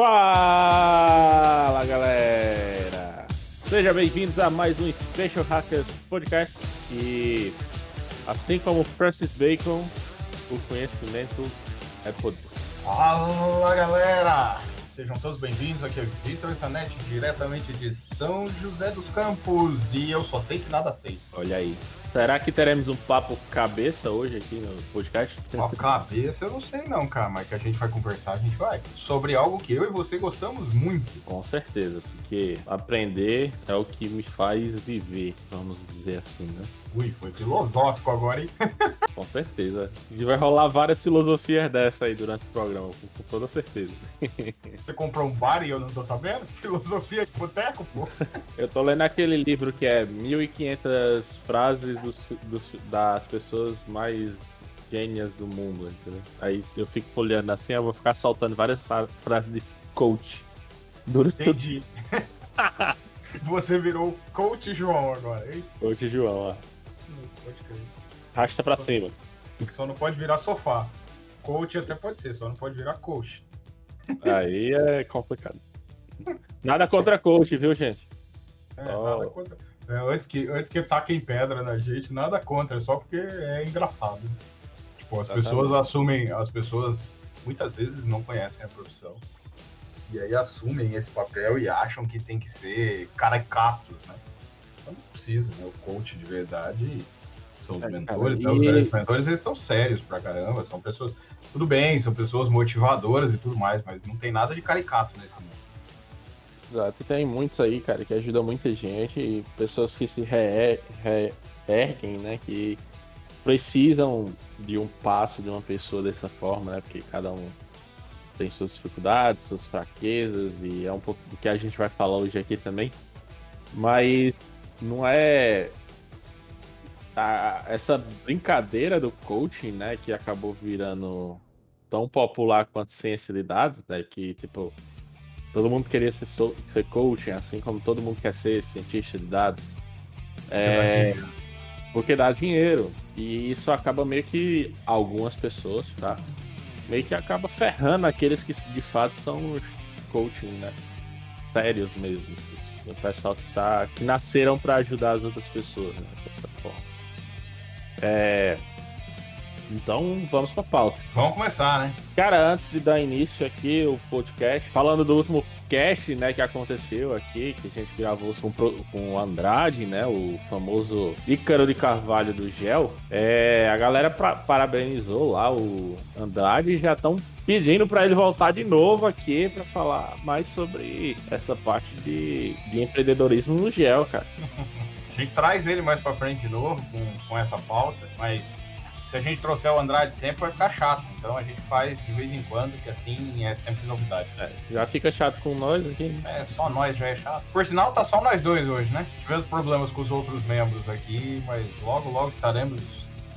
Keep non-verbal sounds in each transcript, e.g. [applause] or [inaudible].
Fala galera! Sejam bem-vindos a mais um Special Hackers Podcast e assim como Francis Bacon, o conhecimento é poder. Fala galera! Sejam todos bem-vindos, aqui é o Vitor Zanetti, diretamente de São José dos Campos e eu só sei que nada sei. Olha aí, Será que teremos um papo cabeça hoje aqui no podcast? Papo cabeça eu não sei não, cara, mas que a gente vai conversar, a gente vai. Sobre algo que eu e você gostamos muito. Com certeza, porque aprender é o que me faz viver, vamos dizer assim, né? Ui, foi filosófico agora, hein? [laughs] com certeza. E vai rolar várias filosofias dessa aí durante o programa, com, toda certeza. [laughs] Você comprou um bar e eu não tô sabendo? [laughs] Filosofia de boteco, pô. eu tô lendo aquele livro que é 1500 frases dos, dos, das pessoas mais gênias do mundo, entendeu? Aí eu fico folheando assim, eu vou ficar soltando várias frases de coach. Durante Entendi. Você virou coach João agora, é isso? Coach João, ó. Pode crer. Rasta pra cima. Só não pode virar sofá. Coach até pode ser, só não pode virar coach. Aí é complicado. Nada contra coach, viu, gente? É, oh. nada contra. É, antes, que, antes que taquem pedra na gente, nada contra, só porque é engraçado. Tipo, as Exatamente. pessoas assumem, as pessoas muitas vezes não conhecem a profissão. E aí assumem esse papel e acham que tem que ser caricato, né? Então não precisa, né? O coach de verdade são os é, mentores, cara, né? Os mentores eles são sérios pra caramba, são pessoas. Tudo bem, são pessoas motivadoras e tudo mais, mas não tem nada de caricato nesse mundo. Exato, tem muitos aí, cara, que ajudam muita gente, e pessoas que se reerguem, né? Que precisam de um passo de uma pessoa dessa forma, né? Porque cada um tem suas dificuldades, suas fraquezas, e é um pouco do que a gente vai falar hoje aqui também. Mas não é a, essa brincadeira do coaching, né, que acabou virando tão popular quanto ciência de dados, né, que tipo todo mundo queria ser, so, ser coaching, assim como todo mundo quer ser cientista de dados. É, porque dá dinheiro. E isso acaba meio que algumas pessoas, tá? Meio que acaba ferrando aqueles que de fato são os coaching, né? Sérios mesmo. O pessoal que, tá, que nasceram para ajudar as outras pessoas, né? É... Então vamos pra pauta. Vamos começar, né? Cara, antes de dar início aqui o podcast, falando do último cast, né, que aconteceu aqui, que a gente gravou com, com o Andrade, né, o famoso Ícaro de Carvalho do Gel, é, a galera pra, parabenizou lá o Andrade e já estão pedindo para ele voltar de novo aqui para falar mais sobre essa parte de, de empreendedorismo no Gel, cara. [laughs] A gente traz ele mais para frente de novo com, com essa pauta, mas se a gente trouxer o Andrade sempre vai ficar chato. Então a gente faz de vez em quando, que assim é sempre novidade. É, já fica chato com nós aqui. É, só nós já é chato. Por sinal, tá só nós dois hoje, né? Tivemos problemas com os outros membros aqui, mas logo, logo estaremos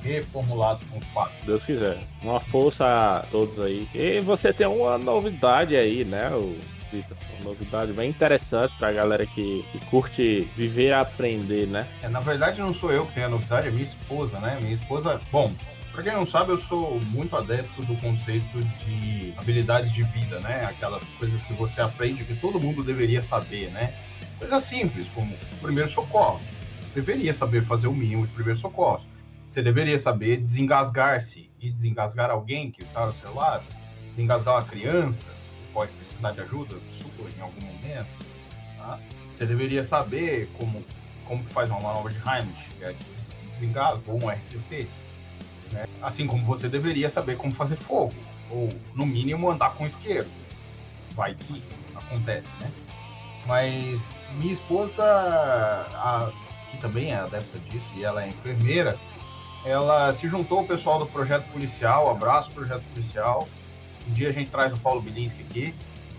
reformulados com os quatro. Deus quiser. Uma força a todos aí. E você tem uma novidade aí, né? O uma novidade bem interessante pra galera que, que curte viver e aprender, né? É, na verdade, não sou eu que tenho a novidade, é minha esposa, né? Minha esposa, bom, Pra quem não sabe, eu sou muito adepto do conceito de habilidades de vida, né? Aquelas coisas que você aprende que todo mundo deveria saber, né? Coisas simples, como primeiro socorro. Deveria saber fazer o mínimo de primeiro socorro. Você deveria saber desengasgar-se e desengasgar alguém que está ao seu lado, desengasgar uma criança pode precisar de ajuda sua em algum momento. Tá? Você deveria saber como, como faz uma manobra de Heimlich, que é desengasgo, ou um RCP né? Assim como você deveria saber como fazer fogo, ou no mínimo andar com isqueiro. Vai que acontece, né? Mas minha esposa, a, que também é adepta disso e ela é enfermeira, ela se juntou ao pessoal do projeto policial, abraço projeto policial. Um dia a gente traz o Paulo Bilinski aqui.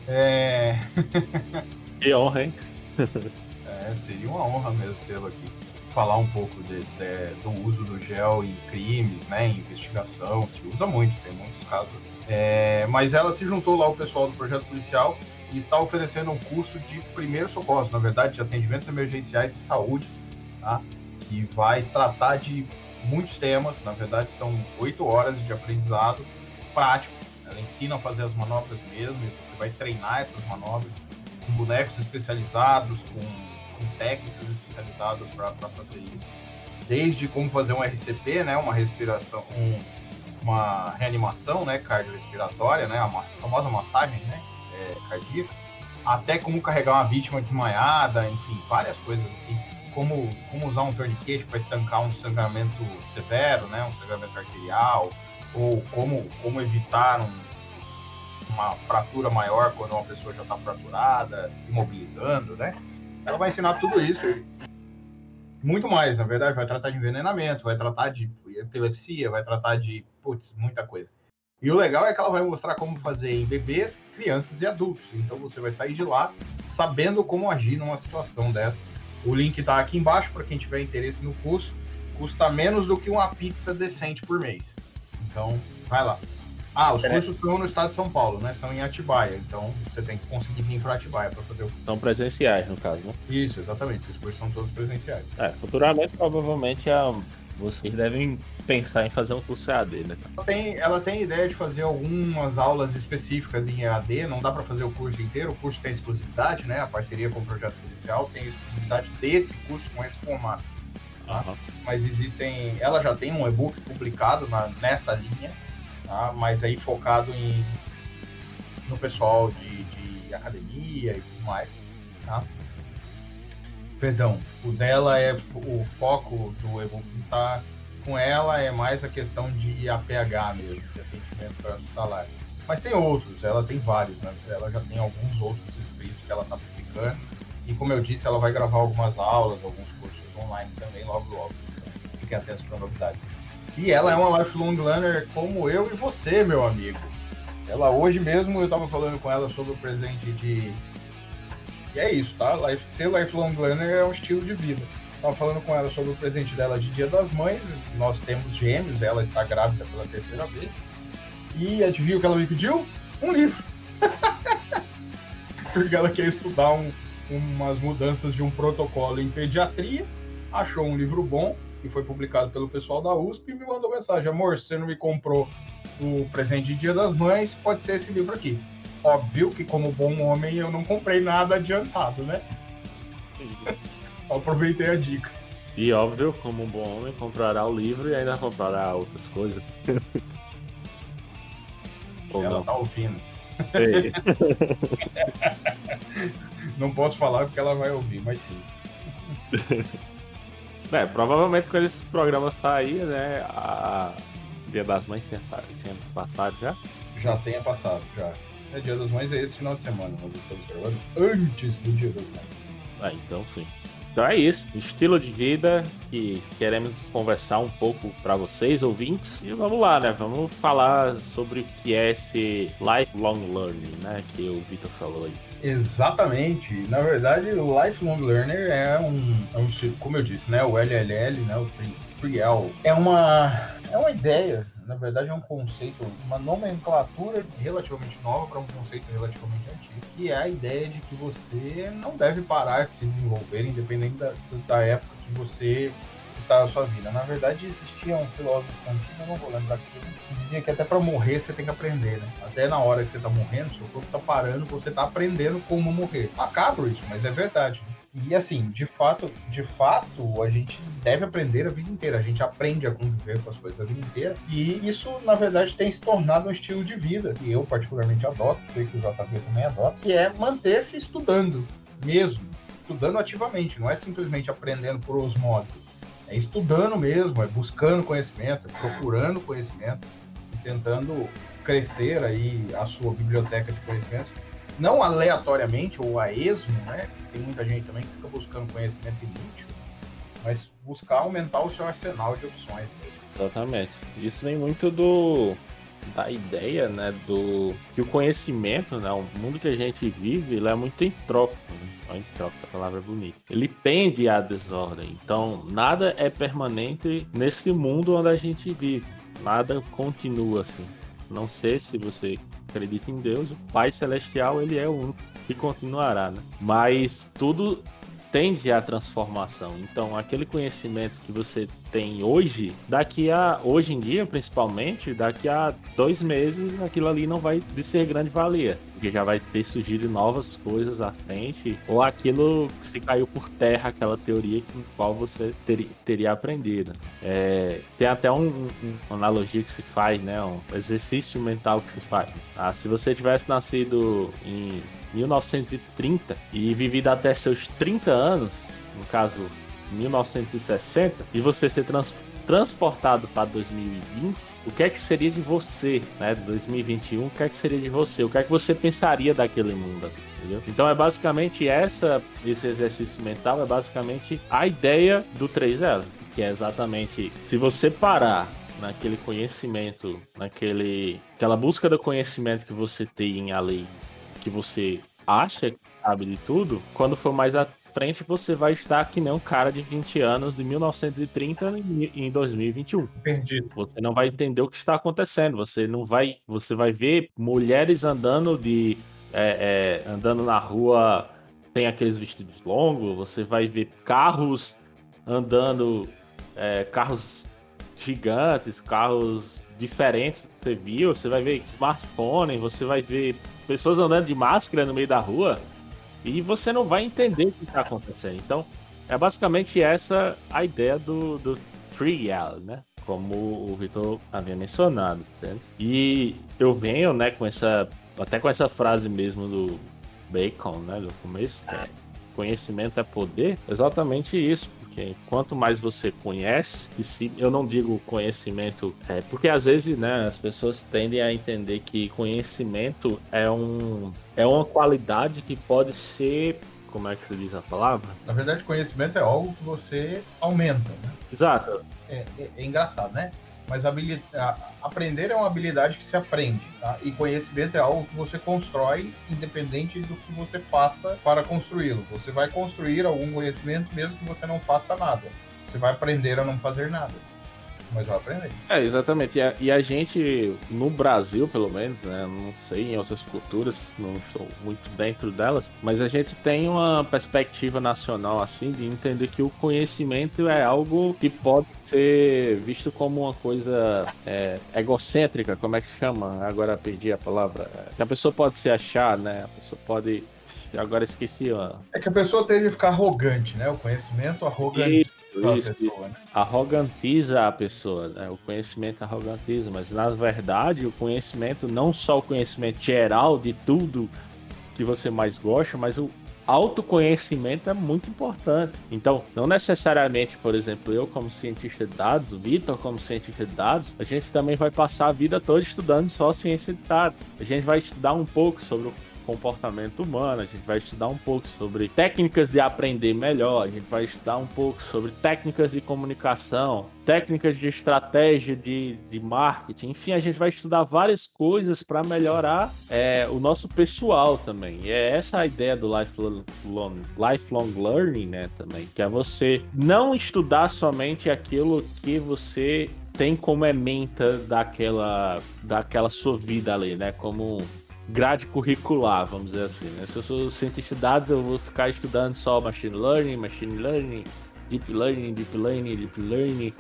É... [laughs] que honra, hein? é, seria uma honra mesmo tê-lo aqui falar um pouco de, de, do uso do gel em crimes, né, em investigação, se usa muito, tem muitos casos assim. É, mas ela se juntou lá ao pessoal do projeto policial e está oferecendo um curso de primeiros socorros, na verdade, de atendimentos emergenciais e saúde, tá? que vai tratar de muitos temas, na verdade são oito horas de aprendizado prático, Ela ensina a fazer as manobras mesmo, e você vai treinar essas manobras com bonecos especializados, com, com técnicas especializadas para fazer isso. Desde como fazer um RCP, né, uma respiração, um, uma reanimação né, cardiorrespiratória, né, a famosa massagem né, é, cardíaca, até como carregar uma vítima desmaiada, enfim, várias coisas assim. Como, como usar um torniquete para estancar um sangramento severo, né, um sangramento arterial, ou como, como evitar um, uma fratura maior quando uma pessoa já está fraturada, imobilizando, né? Ela vai ensinar tudo isso. Muito mais, na verdade, vai tratar de envenenamento, vai tratar de epilepsia, vai tratar de, putz, muita coisa. E o legal é que ela vai mostrar como fazer em bebês, crianças e adultos. Então você vai sair de lá sabendo como agir numa situação dessa. O link está aqui embaixo para quem tiver interesse no curso. Custa menos do que uma pizza decente por mês. Então, vai lá. Ah, os cursos estão no estado de São Paulo, né? São em Atibaia. Então você tem que conseguir vir para Atibaia para fazer o. São presenciais, no caso, né? Isso, exatamente. Esses cursos são todos presenciais. É, futuramente, provavelmente, a... vocês devem pensar em fazer um curso EAD, né? Ela tem, ela tem ideia de fazer algumas aulas específicas em EAD, não dá para fazer o curso inteiro, o curso tem exclusividade, né? A parceria com o projeto policial tem exclusividade desse curso com esse formato. Tá? Uhum. Mas existem. Ela já tem um e-book publicado na, nessa linha tá? mas aí focado em, no pessoal de, de academia e tudo mais. Tá? Perdão, o dela é o foco do e-book tá com ela é mais a questão de APH mesmo, de atendimento salário. Mas tem outros, ela tem vários, né? Ela já tem alguns outros escritos que ela está publicando. E como eu disse, ela vai gravar algumas aulas, alguns online também logo logo. Fiquem atentos para novidades. E ela é uma lifelong learner como eu e você, meu amigo. Ela hoje mesmo eu estava falando com ela sobre o presente de. E é isso, tá? Life, ser lifelong learner é um estilo de vida. Estava falando com ela sobre o presente dela de Dia das Mães. Nós temos gêmeos, ela está grávida pela terceira vez. E adivinha o que ela me pediu? Um livro. [laughs] Porque ela quer estudar um, umas mudanças de um protocolo em pediatria. Achou um livro bom que foi publicado pelo pessoal da USP, e me mandou mensagem: Amor, você não me comprou o presente de Dia das Mães, pode ser esse livro aqui. Óbvio que, como bom homem, eu não comprei nada adiantado, né? [laughs] Aproveitei a dica. E óbvio, como um bom homem, comprará o livro e ainda comprará outras coisas. [laughs] Ou Ela não. tá ouvindo. [laughs] não posso falar porque ela vai ouvir, mas sim. É, provavelmente quando esse programa sair, né? A Dia das Mães tinha, passado já? Já tenha passado, já. É Dia das Mães é esse final de semana, nós estamos gravando antes do Dia das Mães. Ah, então sim. Então é isso, estilo de vida que queremos conversar um pouco para vocês, ouvintes. E vamos lá, né? Vamos falar sobre o que é esse lifelong learning, né? Que o Vitor falou aí. Exatamente. Na verdade, o lifelong learner é um, é um como eu disse, né? O LLL, né? O 3L. É uma, é uma ideia na verdade é um conceito, uma nomenclatura relativamente nova para um conceito relativamente antigo, que é a ideia de que você não deve parar de se desenvolver, independente da, da época que você está na sua vida. Na verdade, existia um filósofo antigo, eu não vou lembrar aqui, que dizia que até para morrer você tem que aprender, né? Até na hora que você está morrendo, seu corpo está parando, você está aprendendo como morrer. Macabro isso, mas é verdade. E assim, de fato, de fato, a gente deve aprender a vida inteira. A gente aprende a conviver com as coisas a vida inteira. E isso, na verdade, tem se tornado um estilo de vida que eu particularmente adoto, sei que o JV também adota, que é manter-se estudando mesmo, estudando ativamente, não é simplesmente aprendendo por osmose. É estudando mesmo, é buscando conhecimento, é procurando conhecimento e tentando crescer aí a sua biblioteca de conhecimentos não aleatoriamente ou a esmo, né? Tem muita gente também que fica buscando conhecimento inútil, mas buscar aumentar o seu arsenal de opções. Exatamente. Isso vem muito do da ideia, né, do que o conhecimento, né, o mundo que a gente vive, ele é muito entrópico, né? entrópico, a palavra é bonita. Ele tende à desordem. Então, nada é permanente nesse mundo onde a gente vive. Nada continua assim. Não sei se você acredita em Deus, o Pai Celestial ele é o único que continuará, né? Mas tudo tende à transformação. Então, aquele conhecimento que você tem hoje, daqui a hoje em dia, principalmente, daqui a dois meses, aquilo ali não vai de ser grande valia. Porque já vai ter surgido novas coisas à frente, ou aquilo se caiu por terra, aquela teoria com qual você ter, teria aprendido. É, tem até um, um, uma analogia que se faz, né? Um exercício mental que se faz. Ah, se você tivesse nascido em 1930 e vivido até seus 30 anos, no caso 1960, e você ser trans transportado para 2020, o que é que seria de você, né? 2021, o que é que seria de você? O que é que você pensaria daquele mundo? Entendeu? Então é basicamente essa, esse exercício mental é basicamente a ideia do 3L, que é exatamente se você parar naquele conhecimento, naquele aquela busca do conhecimento que você tem ali que você acha que sabe de tudo, quando for mais à frente você vai estar que nem um cara de 20 anos de 1930 em 2021. Perdido. Você não vai entender o que está acontecendo. Você não vai, você vai ver mulheres andando de é, é, andando na rua sem aqueles vestidos longos. Você vai ver carros andando, é, carros gigantes, carros diferentes que você viu. Você vai ver smartphone. Você vai ver pessoas andando de máscara no meio da rua e você não vai entender o que está acontecendo. Então, é basicamente essa a ideia do, do trial, né? Como o Vitor havia mencionado. Entende? E eu venho, né, com essa. Até com essa frase mesmo do Bacon, né? Do começo, é, conhecimento é poder, exatamente isso porque quanto mais você conhece, e se eu não digo conhecimento, é, porque às vezes, né, as pessoas tendem a entender que conhecimento é um é uma qualidade que pode ser como é que se diz a palavra? Na verdade, conhecimento é algo que você aumenta, né? Exato. É, é, é engraçado, né? mas aprender é uma habilidade que se aprende, tá? E conhecimento é algo que você constrói independente do que você faça para construí-lo. Você vai construir algum conhecimento mesmo que você não faça nada. Você vai aprender a não fazer nada mas vai aprender. É, exatamente. E a, e a, gente, no Brasil, pelo menos, né? Não sei em outras culturas, não estou muito dentro delas, mas a gente tem uma perspectiva nacional, assim, de entender que o conhecimento é algo que pode ser visto como uma coisa é, egocêntrica, como é que chama? Agora perdi a palavra. Que a pessoa pode se achar, né? A pessoa pode agora esqueci, ó. É que a pessoa teve que ficar arrogante, né? O conhecimento arrogante. Isso, pessoa, né? Arrogantiza a pessoa, né? O conhecimento arrogantiza, mas na verdade o conhecimento, não só o conhecimento geral de tudo que você mais gosta, mas o autoconhecimento é muito importante. Então, não necessariamente, por exemplo, eu como cientista de dados, o Vitor como cientista de dados, a gente também vai passar a vida toda estudando só ciência de dados. A gente vai estudar um pouco sobre o comportamento humano, a gente vai estudar um pouco sobre técnicas de aprender melhor, a gente vai estudar um pouco sobre técnicas de comunicação, técnicas de estratégia de, de marketing, enfim, a gente vai estudar várias coisas para melhorar é, o nosso pessoal também. E é essa a ideia do lifelong, lifelong learning, né, também, que é você não estudar somente aquilo que você tem como ementa daquela, daquela sua vida ali, né? Como grade curricular, vamos dizer assim. Né? Se eu sou cientista de dados, eu vou ficar estudando só machine learning, machine learning, deep learning, deep learning, deep learning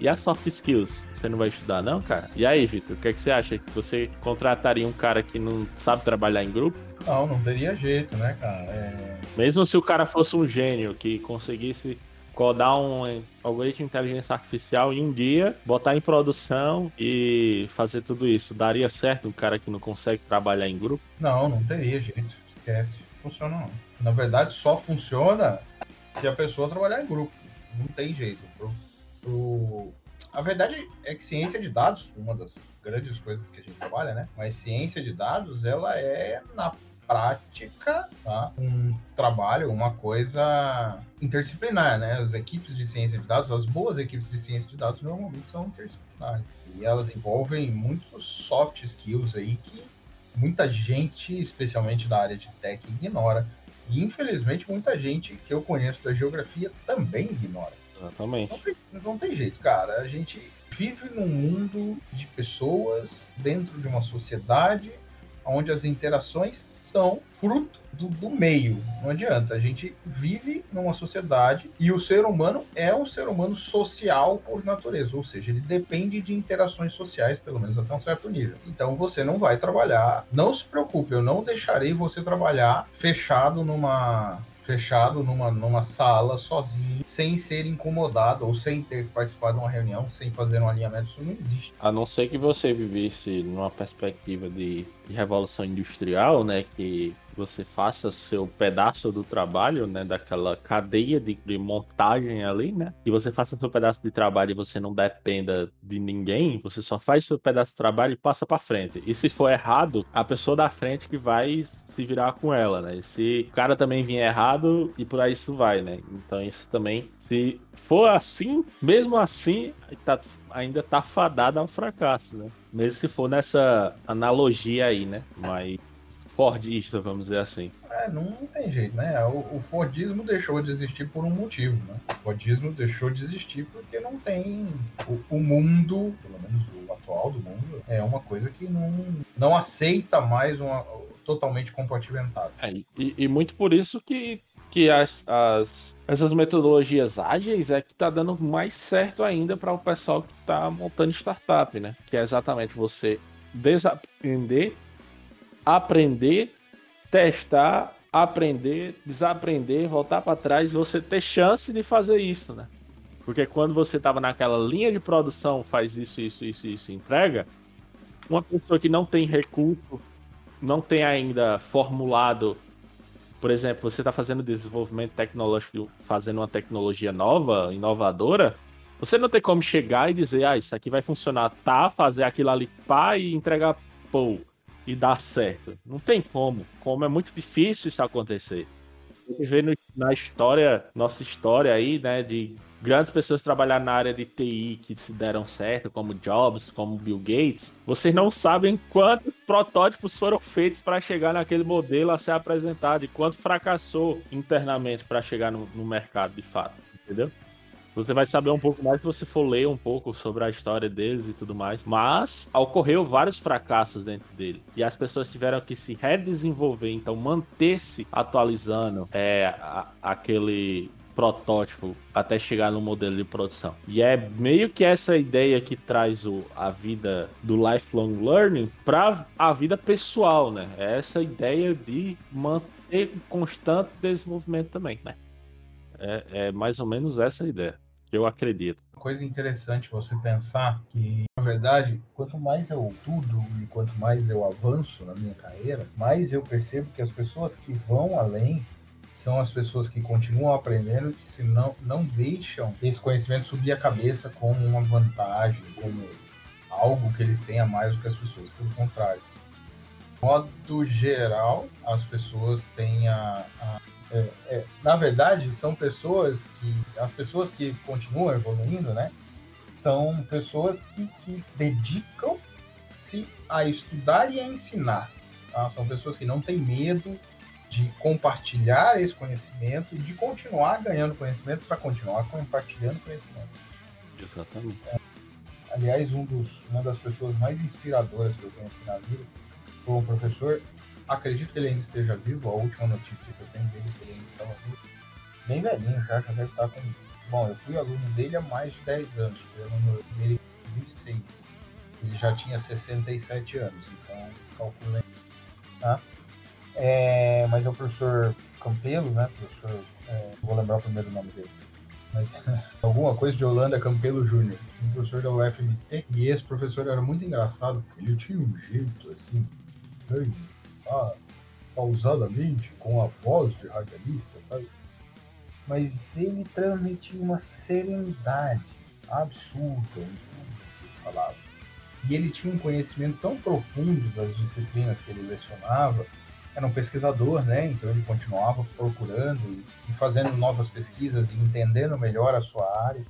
e as soft skills. Você não vai estudar, não, cara? E aí, Vitor, o que, é que você acha? Que você contrataria um cara que não sabe trabalhar em grupo? Não, não teria jeito, né, cara? É... Mesmo se o cara fosse um gênio que conseguisse codar um algoritmo de inteligência artificial em um dia, botar em produção e fazer tudo isso. Daria certo um cara que não consegue trabalhar em grupo? Não, não teria jeito. Esquece. Funciona não. Na verdade, só funciona se a pessoa trabalhar em grupo. Não tem jeito. Pro, pro... A verdade é que ciência de dados, uma das grandes coisas que a gente trabalha, né? Mas ciência de dados, ela é na prática, tá? um trabalho, uma coisa interdisciplinar, né? As equipes de ciência de dados, as boas equipes de ciência de dados normalmente são interdisciplinares. E elas envolvem muitos soft skills aí que muita gente, especialmente da área de tech, ignora. E infelizmente muita gente que eu conheço da geografia também ignora. Exatamente. Não tem, não tem jeito, cara. A gente vive num mundo de pessoas dentro de uma sociedade onde as interações são fruto do, do, meio. Não adianta. A gente vive numa sociedade e o ser humano é um ser humano social por natureza, ou seja, ele depende de interações sociais, pelo menos até um certo nível. Então você não vai trabalhar. Não se preocupe, eu não deixarei você trabalhar fechado numa fechado numa, numa sala sozinho, sem ser incomodado ou sem ter que participar de uma reunião, sem fazer um alinhamento, isso não existe. A não ser que você vivesse numa perspectiva de, de revolução industrial, né, que você faça seu pedaço do trabalho, né, daquela cadeia de, de, montagem ali, né, e você faça seu pedaço de trabalho e você não dependa de ninguém, você só faz seu pedaço de trabalho e passa para frente. E se for errado, a pessoa da frente que vai se virar com ela, né? E se o cara também vier errado e por aí isso vai, né? Então isso também, se for assim, mesmo assim, tá, ainda tá fadado ao fracasso, né? Mesmo se for nessa analogia aí, né? Mas Fordista, vamos dizer assim. É, não, não tem jeito, né? O, o, Fordismo deixou de existir por um motivo, né? O Fordismo deixou de existir porque não tem o, o mundo, pelo menos o atual do mundo, é uma coisa que não, não aceita mais uma totalmente compartimentada. É, e, e muito por isso que que as, as, essas metodologias ágeis é que tá dando mais certo ainda para o pessoal que está montando startup, né? Que é exatamente você desaprender aprender, testar, aprender, desaprender, voltar para trás, você ter chance de fazer isso, né? Porque quando você estava naquela linha de produção, faz isso, isso, isso, isso, entrega, uma pessoa que não tem recurso, não tem ainda formulado, por exemplo, você está fazendo desenvolvimento tecnológico, fazendo uma tecnologia nova, inovadora, você não tem como chegar e dizer, ah, isso aqui vai funcionar, tá, fazer aquilo ali, pá, e entregar, pô e dar certo. Não tem como. Como é muito difícil isso acontecer. A gente vê na história, nossa história aí, né, de grandes pessoas trabalhar na área de TI que se deram certo, como Jobs, como Bill Gates, vocês não sabem quantos protótipos foram feitos para chegar naquele modelo a ser apresentado e quanto fracassou internamente para chegar no, no mercado de fato, entendeu? Você vai saber um pouco mais se você for ler um pouco sobre a história deles e tudo mais. Mas ocorreu vários fracassos dentro dele. E as pessoas tiveram que se redesenvolver, então manter-se atualizando é, a, aquele protótipo até chegar no modelo de produção. E é meio que essa ideia que traz o, a vida do lifelong learning para a vida pessoal, né? É essa ideia de manter constante desenvolvimento também, né? É, é mais ou menos essa a ideia. Eu acredito. Coisa interessante você pensar que, na verdade, quanto mais eu estudo e quanto mais eu avanço na minha carreira, mais eu percebo que as pessoas que vão além são as pessoas que continuam aprendendo que se não, não deixam esse conhecimento subir a cabeça como uma vantagem, como algo que eles têm a mais do que as pessoas. Pelo contrário. De modo geral, as pessoas têm a, a é, é, na verdade, são pessoas que. As pessoas que continuam evoluindo, né? São pessoas que, que dedicam-se a estudar e a ensinar. Tá? São pessoas que não têm medo de compartilhar esse conhecimento e de continuar ganhando conhecimento para continuar compartilhando conhecimento. Exatamente. É, aliás, um dos, uma das pessoas mais inspiradoras que eu conheci na vida foi um professor acredito que ele ainda esteja vivo. A última notícia que eu tenho dele é que ele ainda estava vivo. Bem velhinho já, já deve estar com. Bom, eu fui aluno dele há mais de 10 anos. Fui aluno dele em 2006. Ele já tinha 67 anos, então calculei. Tá? É, mas é o professor Campelo, né? Professor, é, vou lembrar o primeiro nome dele. Mas [laughs] alguma coisa de Holanda Campelo Júnior, um professor da UFMT. E esse professor era muito engraçado, porque ele tinha um jeito assim, pausadamente, com a voz de radialista, sabe? Mas ele transmitia uma serenidade absurda em tudo que ele falava. E ele tinha um conhecimento tão profundo das disciplinas que ele lecionava. Era um pesquisador, né? Então ele continuava procurando e fazendo novas pesquisas e entendendo melhor a sua área.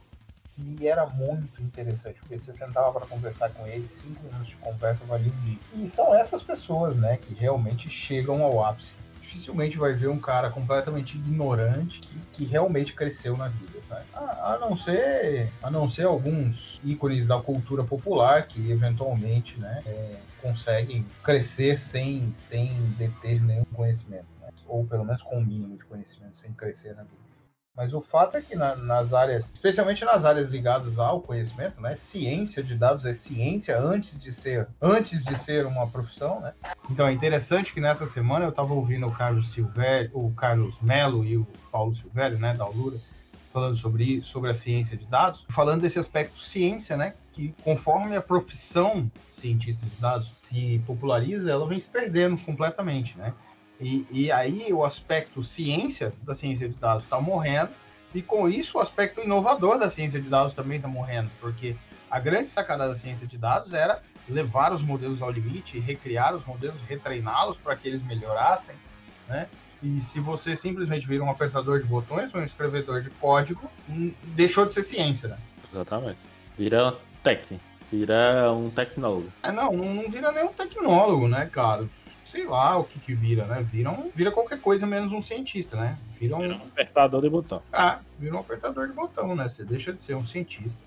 E era muito interessante, porque você sentava para conversar com ele, cinco minutos de conversa valia um dia. E são essas pessoas, né, que realmente chegam ao ápice, dificilmente vai ver um cara completamente ignorante que, que realmente cresceu na vida, sabe? A, a, não ser, a não ser alguns ícones da cultura popular que eventualmente, né, é, conseguem crescer sem, sem deter nenhum conhecimento, né? ou pelo menos com o um mínimo de conhecimento sem crescer na vida. Mas o fato é que na, nas áreas, especialmente nas áreas ligadas ao conhecimento, né? Ciência de dados é ciência antes de ser, antes de ser uma profissão, né? Então é interessante que nessa semana eu estava ouvindo o Carlos Silvério, o Carlos Melo e o Paulo Silvério, né, da Alura, falando sobre, sobre a ciência de dados, falando desse aspecto ciência, né? Que conforme a profissão cientista de dados se populariza, ela vem se perdendo completamente, né? E, e aí o aspecto ciência da ciência de dados está morrendo, e com isso o aspecto inovador da ciência de dados também está morrendo, porque a grande sacada da ciência de dados era levar os modelos ao limite, recriar os modelos, retreiná-los para que eles melhorassem, né? E se você simplesmente vira um apertador de botões, um escrevedor de código, hum, deixou de ser ciência, né? Exatamente. Vira técnico, vira um tecnólogo. É, não, não vira nem um tecnólogo, né, cara? Sei lá o que que vira, né? Vira, um, vira qualquer coisa menos um cientista, né? Vira um... vira um apertador de botão. Ah, vira um apertador de botão, né? Você deixa de ser um cientista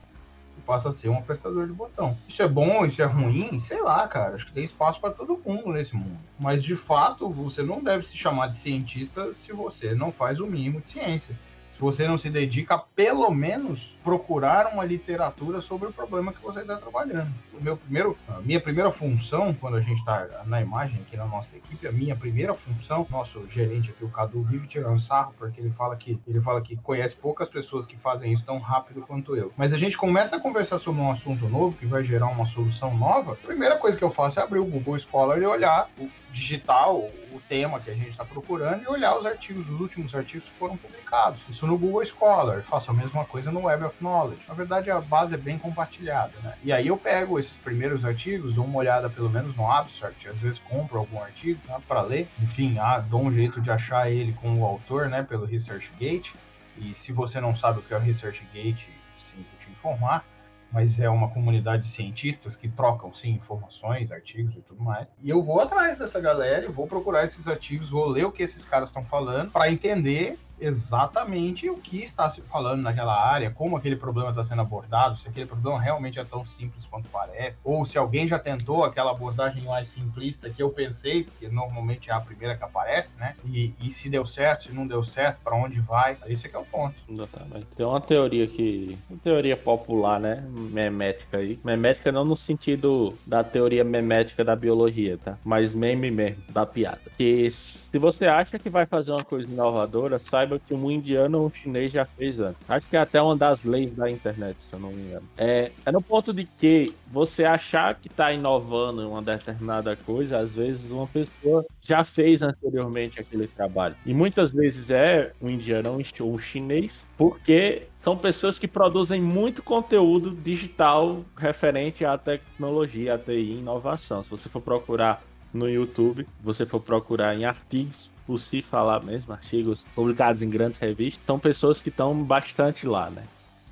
e passa a ser um apertador de botão. Isso é bom, isso é ruim? Sei lá, cara. Acho que tem espaço para todo mundo nesse mundo. Mas de fato, você não deve se chamar de cientista se você não faz o mínimo de ciência se você não se dedica pelo menos procurar uma literatura sobre o problema que você está trabalhando. O meu primeiro, a minha primeira função, quando a gente está na imagem aqui na nossa equipe, a minha primeira função, nosso gerente aqui, o Cadu, vive tirando sarro, porque ele fala que ele fala que conhece poucas pessoas que fazem isso tão rápido quanto eu. Mas a gente começa a conversar sobre um assunto novo que vai gerar uma solução nova. A primeira coisa que eu faço é abrir o Google Scholar e olhar o digital o tema que a gente está procurando e olhar os artigos, os últimos artigos que foram publicados. Isso no Google Scholar, faço a mesma coisa no Web of Knowledge. Na verdade, a base é bem compartilhada, né? E aí eu pego esses primeiros artigos, dou uma olhada pelo menos no abstract, às vezes compro algum artigo né, para ler, enfim, ah, dou um jeito de achar ele com o autor, né, pelo ResearchGate. E se você não sabe o que é o ResearchGate, sinto te informar mas é uma comunidade de cientistas que trocam, sim, informações, artigos e tudo mais. E eu vou atrás dessa galera e vou procurar esses artigos, vou ler o que esses caras estão falando para entender exatamente o que está se falando naquela área, como aquele problema está sendo abordado, se aquele problema realmente é tão simples quanto parece, ou se alguém já tentou aquela abordagem mais simplista que eu pensei, porque normalmente é a primeira que aparece, né? E, e se deu certo, se não deu certo, para onde vai? Esse é que é o ponto. Exatamente. Tem uma teoria que, uma teoria popular, né? Memética aí. Memética não no sentido da teoria memética da biologia, tá? Mas meme mesmo, da piada. Que se você acha que vai fazer uma coisa inovadora, saiba saiba que um indiano ou um chinês já fez antes. Acho que é até uma das leis da internet, se eu não me engano. É, é no ponto de que você achar que está inovando em uma determinada coisa, às vezes uma pessoa já fez anteriormente aquele trabalho. E muitas vezes é um indiano ou um chinês, porque são pessoas que produzem muito conteúdo digital referente à tecnologia, à TI inovação. Se você for procurar no YouTube, você for procurar em artigos por si falar mesmo, artigos publicados em grandes revistas, são pessoas que estão bastante lá, né?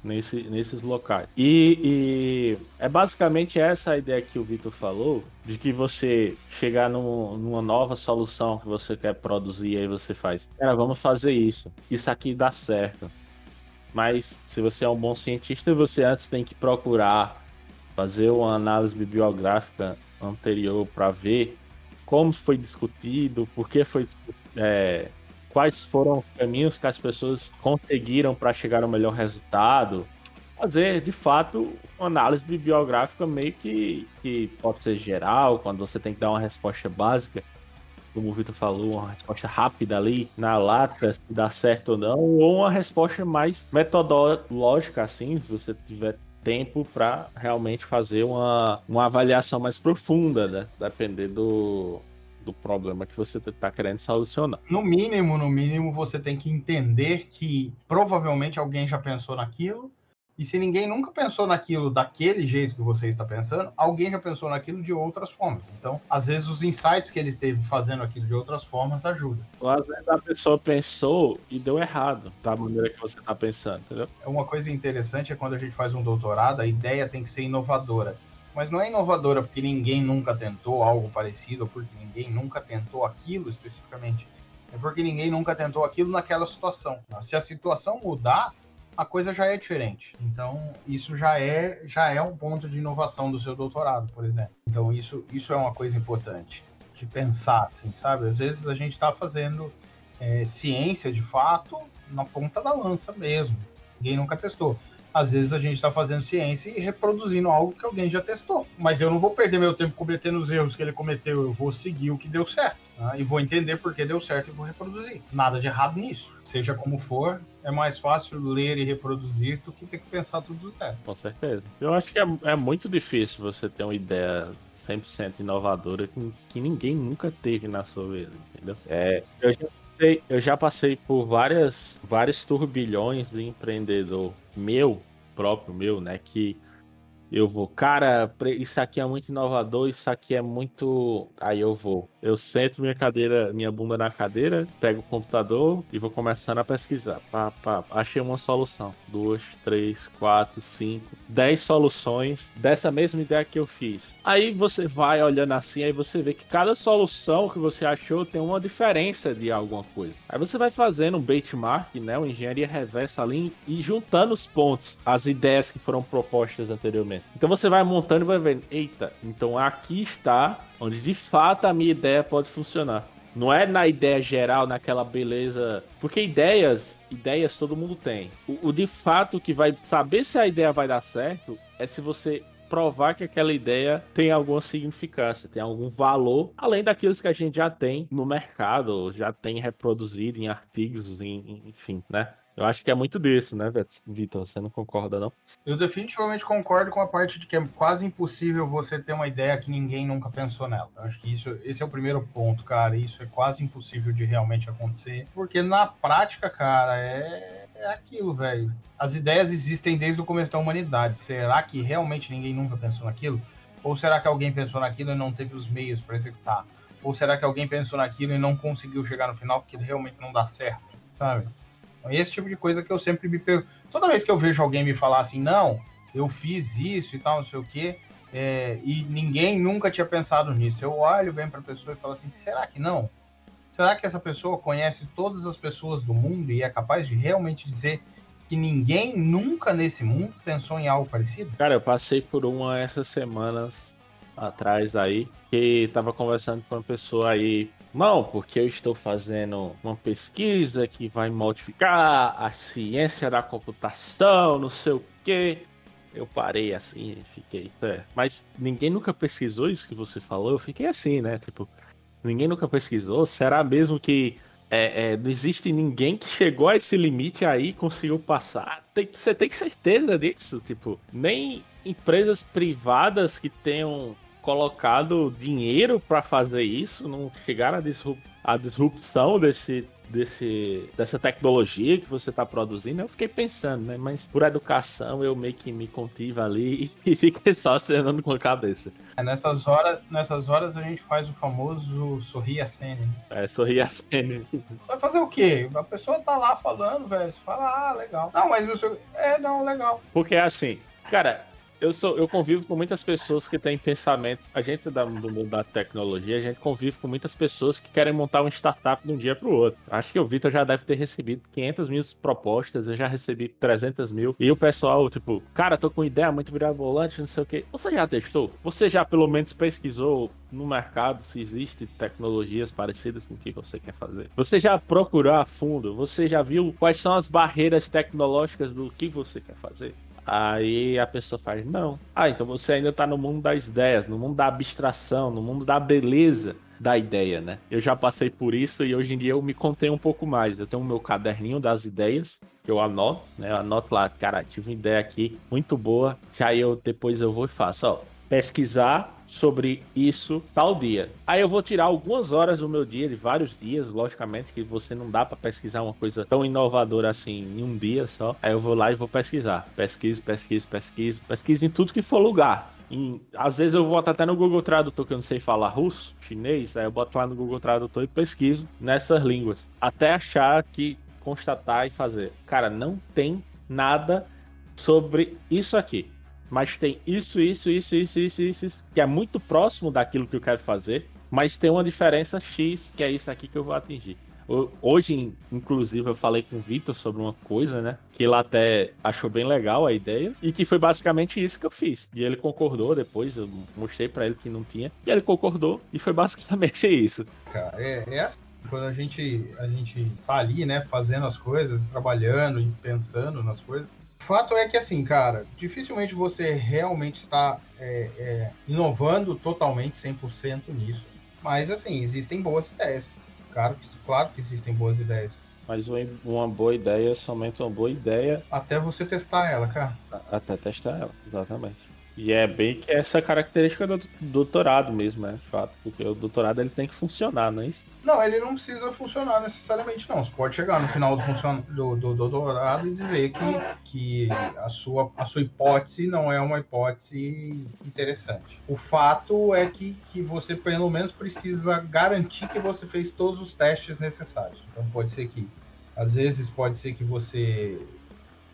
Nesse, nesses locais. E, e, é basicamente essa a ideia que o Vitor falou, de que você chegar num, numa nova solução que você quer produzir, aí você faz, cara, vamos fazer isso. Isso aqui dá certo. Mas se você é um bom cientista, você antes tem que procurar fazer uma análise bibliográfica anterior para ver como foi discutido, por que foi é, quais foram os caminhos que as pessoas conseguiram para chegar ao melhor resultado. Fazer, de fato, uma análise bibliográfica meio que, que pode ser geral, quando você tem que dar uma resposta básica, como o Vitor falou, uma resposta rápida ali na lata, se dá certo ou não, ou uma resposta mais metodológica, assim, se você tiver tempo para realmente fazer uma, uma avaliação mais profunda, né? Depender do, do problema que você está querendo solucionar. No mínimo, no mínimo, você tem que entender que provavelmente alguém já pensou naquilo e se ninguém nunca pensou naquilo daquele jeito que você está pensando, alguém já pensou naquilo de outras formas. Então, às vezes, os insights que ele teve fazendo aquilo de outras formas ajudam. Ou às vezes a pessoa pensou e deu errado da maneira que você está pensando, entendeu? É uma coisa interessante é quando a gente faz um doutorado, a ideia tem que ser inovadora. Mas não é inovadora porque ninguém nunca tentou algo parecido, ou porque ninguém nunca tentou aquilo especificamente é porque ninguém nunca tentou aquilo naquela situação. Se a situação mudar, a coisa já é diferente. Então, isso já é, já é um ponto de inovação do seu doutorado, por exemplo. Então, isso, isso é uma coisa importante de pensar, assim, sabe? Às vezes a gente está fazendo é, ciência de fato na ponta da lança mesmo. Ninguém nunca testou. Às vezes a gente está fazendo ciência e reproduzindo algo que alguém já testou. Mas eu não vou perder meu tempo cometendo os erros que ele cometeu. Eu vou seguir o que deu certo. Tá? E vou entender por que deu certo e vou reproduzir. Nada de errado nisso. Seja como for, é mais fácil ler e reproduzir do que ter que pensar tudo do zero. Com certeza. Eu acho que é, é muito difícil você ter uma ideia 100% inovadora que, que, ninguém nunca teve na sua vida, entendeu? É, eu já passei, eu já passei por várias, vários turbilhões de empreendedor meu, próprio meu, né? Que eu vou, cara, isso aqui é muito inovador, isso aqui é muito. Aí eu vou. Eu sento minha cadeira, minha bunda na cadeira, pego o computador e vou começando a pesquisar. Pá, pá, achei uma solução. Duas, três, quatro, cinco, dez soluções dessa mesma ideia que eu fiz. Aí você vai olhando assim, aí você vê que cada solução que você achou tem uma diferença de alguma coisa. Aí você vai fazendo um benchmark, né, uma engenharia reversa ali e juntando os pontos, as ideias que foram propostas anteriormente. Então você vai montando e vai vendo, eita, então aqui está onde de fato a minha ideia pode funcionar. Não é na ideia geral, naquela beleza. Porque ideias, ideias todo mundo tem. O, o, de fato que vai saber se a ideia vai dar certo é se você provar que aquela ideia tem alguma significância, tem algum valor, além daqueles que a gente já tem no mercado, já tem reproduzido em artigos, em, enfim, né? Eu acho que é muito disso, né, Vitor? Você não concorda, não? Eu definitivamente concordo com a parte de que é quase impossível você ter uma ideia que ninguém nunca pensou nela. Eu acho que isso, esse é o primeiro ponto, cara. Isso é quase impossível de realmente acontecer. Porque na prática, cara, é, é aquilo, velho. As ideias existem desde o começo da humanidade. Será que realmente ninguém nunca pensou naquilo? Ou será que alguém pensou naquilo e não teve os meios para executar? Ou será que alguém pensou naquilo e não conseguiu chegar no final porque realmente não dá certo, sabe? Então, esse tipo de coisa que eu sempre me pergunto. Toda vez que eu vejo alguém me falar assim, não, eu fiz isso e tal, não sei o quê, é, e ninguém nunca tinha pensado nisso. Eu olho bem para a pessoa e falo assim: será que não? Será que essa pessoa conhece todas as pessoas do mundo e é capaz de realmente dizer que ninguém nunca nesse mundo pensou em algo parecido? Cara, eu passei por uma essas semanas atrás aí, que tava conversando com uma pessoa aí não, porque eu estou fazendo uma pesquisa que vai modificar a ciência da computação, não sei o quê. Eu parei assim e fiquei. É. Mas ninguém nunca pesquisou isso que você falou. Eu fiquei assim, né? Tipo, ninguém nunca pesquisou. Será mesmo que é, é, não existe ninguém que chegou a esse limite aí e conseguiu passar? Tem, você tem certeza disso? Tipo, nem empresas privadas que tenham colocado dinheiro para fazer isso, não chegar à, disrupção desse, desse, dessa tecnologia que você está produzindo, eu fiquei pensando, né? Mas por educação eu meio que me contive ali [laughs] e fiquei só cenando com a cabeça. É, nessas, horas, nessas horas a gente faz o famoso sorrir a cena. É, sorrir a cena. Você vai fazer o quê? A pessoa tá lá falando, velho. Você fala, ah, legal. Não, mas seu. É, não, legal. Porque é assim, cara, eu sou, eu convivo com muitas pessoas que têm pensamento. A gente da, do mundo da tecnologia, a gente convive com muitas pessoas que querem montar uma startup de um dia para o outro. Acho que o Vitor já deve ter recebido 500 mil propostas, eu já recebi 300 mil. E o pessoal, tipo, cara, tô com ideia muito volante, não sei o quê. Você já testou? Você já pelo menos pesquisou no mercado se existe tecnologias parecidas com o que você quer fazer? Você já procurou a fundo? Você já viu quais são as barreiras tecnológicas do que você quer fazer? Aí a pessoa faz, não. Ah, então você ainda está no mundo das ideias, no mundo da abstração, no mundo da beleza da ideia, né? Eu já passei por isso e hoje em dia eu me contenho um pouco mais. Eu tenho o meu caderninho das ideias, que eu anoto, né? Eu anoto lá, cara, tive uma ideia aqui muito boa, já eu depois eu vou e faço, ó, pesquisar sobre isso tal dia. Aí eu vou tirar algumas horas do meu dia, de vários dias, logicamente, que você não dá para pesquisar uma coisa tão inovadora assim em um dia só. Aí eu vou lá e vou pesquisar. Pesquise, pesquise, pesquise, pesquise em tudo que for lugar. Em, às vezes eu boto até no Google Tradutor, que eu não sei falar russo, chinês, aí eu boto lá no Google Tradutor e pesquiso nessas línguas. Até achar que constatar e fazer. Cara, não tem nada sobre isso aqui mas tem isso, isso, isso, isso, isso, isso, que é muito próximo daquilo que eu quero fazer, mas tem uma diferença X, que é isso aqui que eu vou atingir. Hoje, inclusive, eu falei com o Vitor sobre uma coisa, né? Que ele até achou bem legal a ideia. E que foi basicamente isso que eu fiz. E ele concordou depois, eu mostrei para ele que não tinha. E ele concordou. E foi [laughs] basicamente isso. Cara, é, é assim. Quando a gente, a gente tá ali, né, fazendo as coisas, trabalhando e pensando nas coisas, fato é que, assim, cara, dificilmente você realmente está é, é, inovando totalmente 100% nisso. Mas, assim, existem boas ideias. Claro, claro que existem boas ideias. Mas uma boa ideia é somente uma boa ideia. Até você testar ela, cara. Até testar ela, exatamente. E é bem que essa característica do doutorado mesmo, né? De fato. Porque o doutorado ele tem que funcionar, não é isso? Não, ele não precisa funcionar necessariamente, não. Você pode chegar no final do, funcion... do, do, do doutorado e dizer que, que a, sua, a sua hipótese não é uma hipótese interessante. O fato é que, que você, pelo menos, precisa garantir que você fez todos os testes necessários. Então, pode ser que, às vezes, pode ser que você.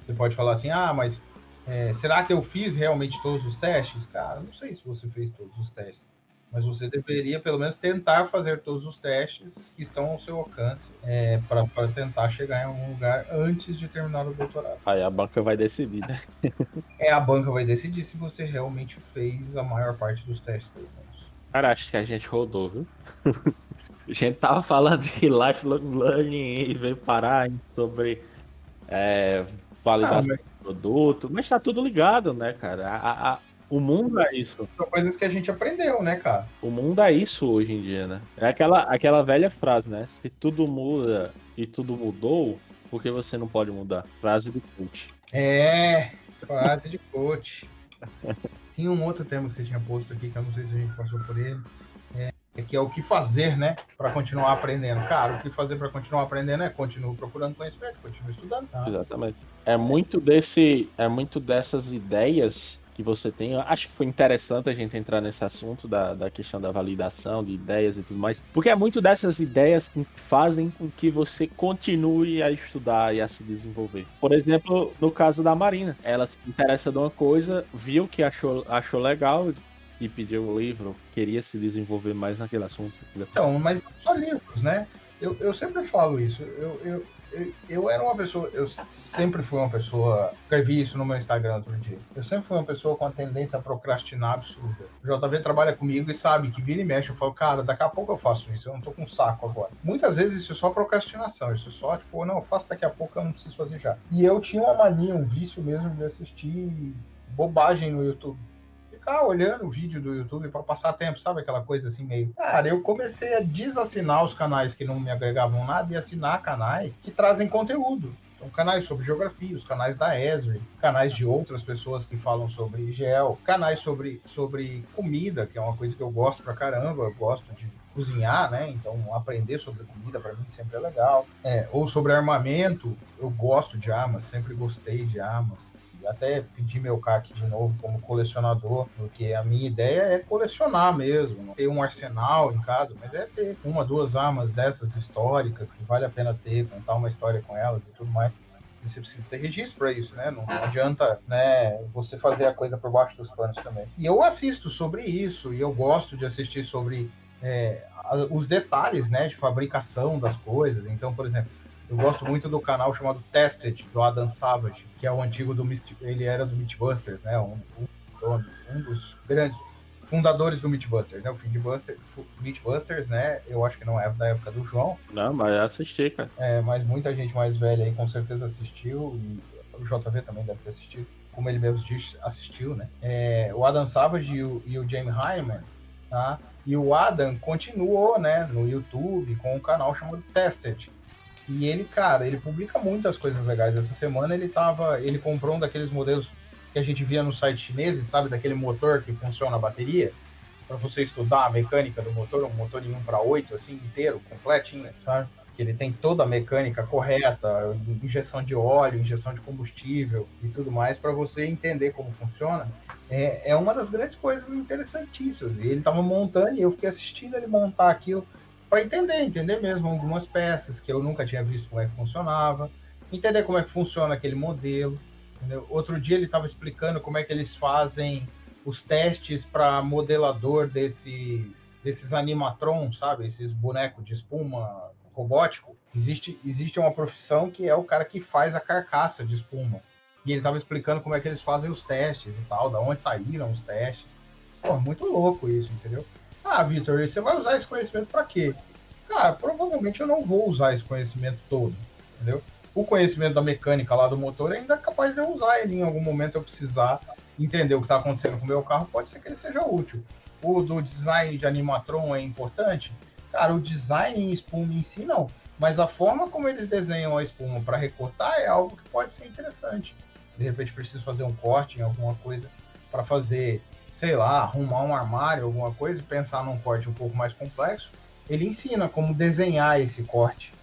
Você pode falar assim, ah, mas é, será que eu fiz realmente todos os testes? Cara, não sei se você fez todos os testes. Mas você deveria, pelo menos, tentar fazer todos os testes que estão ao seu alcance é, para tentar chegar em algum lugar antes de terminar o doutorado. Aí a banca vai decidir, né? [laughs] é, a banca vai decidir se você realmente fez a maior parte dos testes, pelo menos. Cara, acho que a gente rodou, viu? [laughs] a gente tava falando de lifelong learning e veio parar sobre é, validação ah, mas... produto, mas tá tudo ligado, né, cara? A, a, o mundo é isso. São coisas que a gente aprendeu, né, cara? O mundo é isso hoje em dia, né? É aquela, aquela velha frase, né? Se tudo muda e tudo mudou, por que você não pode mudar? Frase do coach. É, frase de coach. [laughs] Tinha um outro tema que você tinha posto aqui, que eu não sei se a gente passou por ele. É, que é o que fazer, né, para continuar aprendendo. Cara, o que fazer para continuar aprendendo é continuar procurando conhecimento, continuar estudando. Tá? Exatamente. É muito desse, é muito dessas ideias que você tem. Eu acho que foi interessante a gente entrar nesse assunto da, da questão da validação de ideias e tudo mais, porque é muito dessas ideias que fazem com que você continue a estudar e a se desenvolver. Por exemplo, no caso da Marina, ela se interessa de uma coisa, viu que achou, achou legal, e pediu o livro, queria se desenvolver mais naquele assunto. Então, mas só livros, né? Eu, eu sempre falo isso. Eu, eu, eu, eu, era uma pessoa, eu sempre fui uma pessoa, escrevi isso no meu Instagram outro dia. Eu sempre fui uma pessoa com a tendência a procrastinar absurda. O JV trabalha comigo e sabe que vira e mexe. Eu falo, cara, daqui a pouco eu faço isso, eu não tô com saco agora. Muitas vezes isso é só procrastinação, isso é só, tipo, não, eu faço daqui a pouco, eu não preciso fazer já. E eu tinha uma mania, um vício mesmo de assistir bobagem no YouTube ficar olhando o vídeo do YouTube para passar tempo, sabe? Aquela coisa assim meio. Cara, eu comecei a desassinar os canais que não me agregavam nada e assinar canais que trazem conteúdo. Então, canais sobre geografia, os canais da Esri, canais de outras pessoas que falam sobre gel, canais sobre, sobre comida, que é uma coisa que eu gosto pra caramba, eu gosto de cozinhar, né? Então, aprender sobre comida para mim sempre é legal. É, ou sobre armamento, eu gosto de armas, sempre gostei de armas até pedi meu CAC de novo como colecionador, porque a minha ideia é colecionar mesmo, ter um arsenal em casa, mas é ter uma, duas armas dessas históricas que vale a pena ter, contar uma história com elas e tudo mais. Você precisa ter registro para isso, né? Não, não adianta, né, você fazer a coisa por baixo dos panos também. E eu assisto sobre isso, e eu gosto de assistir sobre é, os detalhes, né, de fabricação das coisas. Então, por exemplo, eu gosto muito do canal chamado Tested, do Adam Savage, que é o antigo do ele era do Mythbusters, né? Um, um, um dos grandes fundadores do Mythbusters, né? O fim de Buster, Mythbusters, né? Eu acho que não é da época do João. Não, mas assisti, cara. É, mas muita gente mais velha aí com certeza assistiu e o JV também deve ter assistido, como ele mesmo disse, assistiu, né? É, o Adam Savage e o, e o Jamie Hyman, tá? E o Adam continuou, né, no YouTube com um canal chamado Tested, e ele, cara, ele publica muitas coisas legais. Essa semana ele tava. Ele comprou um daqueles modelos que a gente via no site chinês, sabe? Daquele motor que funciona a bateria. para você estudar a mecânica do motor, um motor em 1 para 8, assim, inteiro, completinho, sabe? Que ele tem toda a mecânica correta, injeção de óleo, injeção de combustível e tudo mais, para você entender como funciona. É, é uma das grandes coisas interessantíssimas. E ele tava montando e eu fiquei assistindo ele montar aquilo para entender, entender mesmo algumas peças que eu nunca tinha visto como é que funcionava, entender como é que funciona aquele modelo. Entendeu? Outro dia ele estava explicando como é que eles fazem os testes para modelador desses desses animatrons, sabe? Esses bonecos de espuma robótico. Existe, existe uma profissão que é o cara que faz a carcaça de espuma. E ele estava explicando como é que eles fazem os testes e tal, da onde saíram os testes. Pô, muito louco isso, entendeu? Ah, Vitor, você vai usar esse conhecimento para quê? Cara, provavelmente eu não vou usar esse conhecimento todo, entendeu? O conhecimento da mecânica lá do motor ainda é capaz de eu usar ele em algum momento eu precisar entender o que está acontecendo com o meu carro, pode ser que ele seja útil. O do design de animatron é importante? Cara, o design em espuma em si não, mas a forma como eles desenham a espuma para recortar é algo que pode ser interessante de repente preciso fazer um corte em alguma coisa para fazer, sei lá, arrumar um armário, alguma coisa, pensar num corte um pouco mais complexo, ele ensina como desenhar esse corte.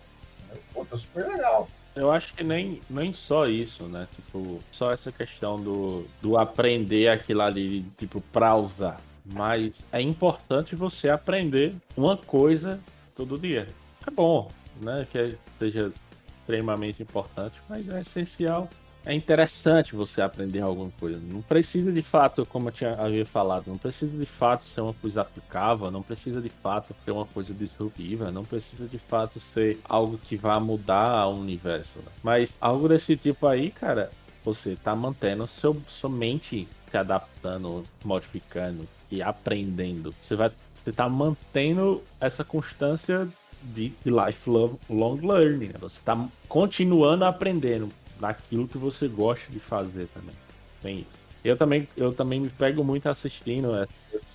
Puta, tá super legal. Eu acho que nem, nem só isso, né? Tipo, só essa questão do, do aprender aquilo ali, tipo, pra usar. Mas é importante você aprender uma coisa todo dia. É bom, né? Que seja extremamente importante, mas é essencial é interessante você aprender alguma coisa. Não precisa de fato, como eu tinha havia falado, não precisa de fato ser uma coisa aplicável, não precisa de fato ser uma coisa disruptiva, não precisa de fato ser algo que vá mudar o universo. Né? Mas algo desse tipo aí, cara, você tá mantendo seu, sua mente se adaptando, modificando e aprendendo. Você vai você tá mantendo essa constância de, lifelong learning. Né? Você tá continuando aprendendo daquilo que você gosta de fazer também. Tem isso. Eu também, eu também me pego muito assistindo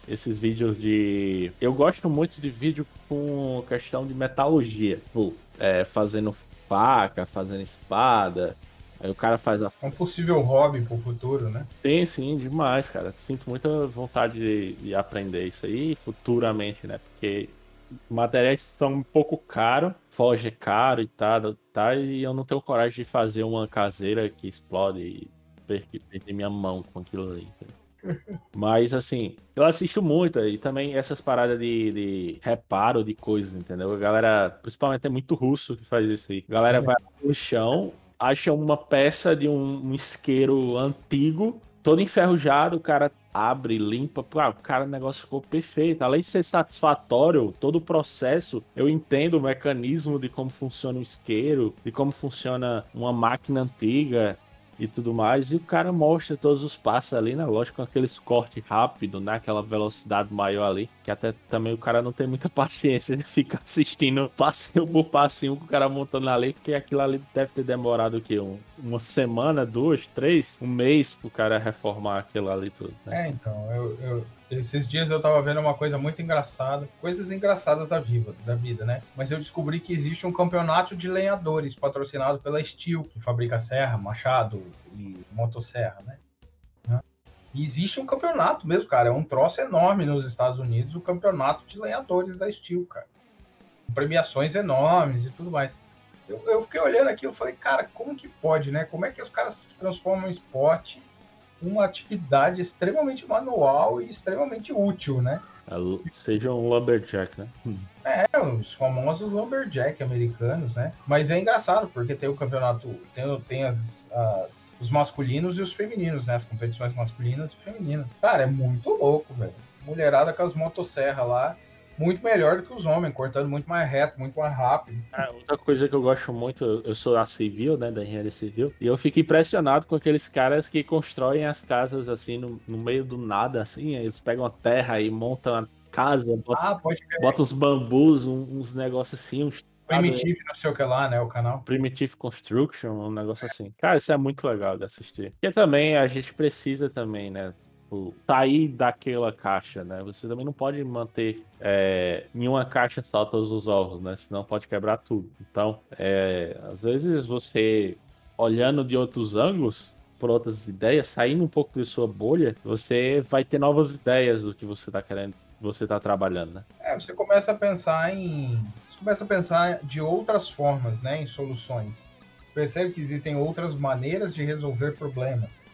esses vídeos de. Eu gosto muito de vídeo com questão de metalurgia. Tipo, é, fazendo faca, fazendo espada. Aí o cara faz a. É um possível hobby pro futuro, né? Sim, sim, demais, cara. Sinto muita vontade de, de aprender isso aí futuramente, né? Porque materiais são um pouco caros, foge caro e tal, tá, e eu não tenho coragem de fazer uma caseira que explode e perder minha mão com aquilo ali. [laughs] Mas assim, eu assisto muito e também essas paradas de, de, reparo de coisas, entendeu? A galera, principalmente é muito russo que faz isso aí. A galera é. vai no chão, acha uma peça de um, um isqueiro antigo, todo enferrujado, o cara abre, limpa, pô, cara, o negócio ficou perfeito. Além de ser satisfatório, todo o processo, eu entendo o mecanismo de como funciona o isqueiro, de como funciona uma máquina antiga, e tudo mais. E o cara mostra todos os passos ali, né? Lógico, com aqueles cortes rápidos, né? Aquela velocidade maior ali. Que até também o cara não tem muita [laughs] paciência de ficar assistindo passinho por passinho com o cara montando ali, porque aquilo ali deve ter demorado o quê? Um, uma semana, duas, três, um mês pro cara reformar aquilo ali tudo. Né? É, então, eu, eu esses dias eu tava vendo uma coisa muito engraçada, coisas engraçadas da vida, da vida, né? Mas eu descobri que existe um campeonato de lenhadores patrocinado pela Steel, que fabrica serra, machado e motosserra, né? E existe um campeonato mesmo, cara. É um troço enorme nos Estados Unidos, o campeonato de lenhadores da Steel, cara. Premiações enormes e tudo mais. Eu, eu fiquei olhando aquilo e falei, cara, como que pode, né? Como é que os caras transformam esporte uma atividade extremamente manual e extremamente útil, né? Seja um lumberjack, né? É, os famosos lumberjack americanos, né? Mas é engraçado, porque tem o campeonato, tem, tem as, as, os masculinos e os femininos, né? As competições masculinas e femininas. Cara, é muito louco, velho. Mulherada com as motosserras lá, muito melhor do que os homens, cortando muito mais reto, muito mais rápido. É, outra coisa que eu gosto muito, eu sou da civil, né, da engenharia civil, e eu fico impressionado com aqueles caras que constroem as casas assim no, no meio do nada, assim, eles pegam a terra e montam a casa, botam, ah, botam uns bambus, uns negócios assim, uns Primitive, não sei o que lá, né? O canal. Primitive Construction, um negócio é. assim. Cara, isso é muito legal de assistir. E também a gente precisa também, né? Tipo, sair daquela caixa, né? Você também não pode manter é, em uma caixa só todos os ovos, né? Senão pode quebrar tudo. Então, é, às vezes você olhando de outros ângulos, por outras ideias, saindo um pouco de sua bolha, você vai ter novas ideias do que você está querendo, você está trabalhando, né? É, você começa a pensar em, você começa a pensar de outras formas, né, em soluções. Você percebe que existem outras maneiras de resolver problemas.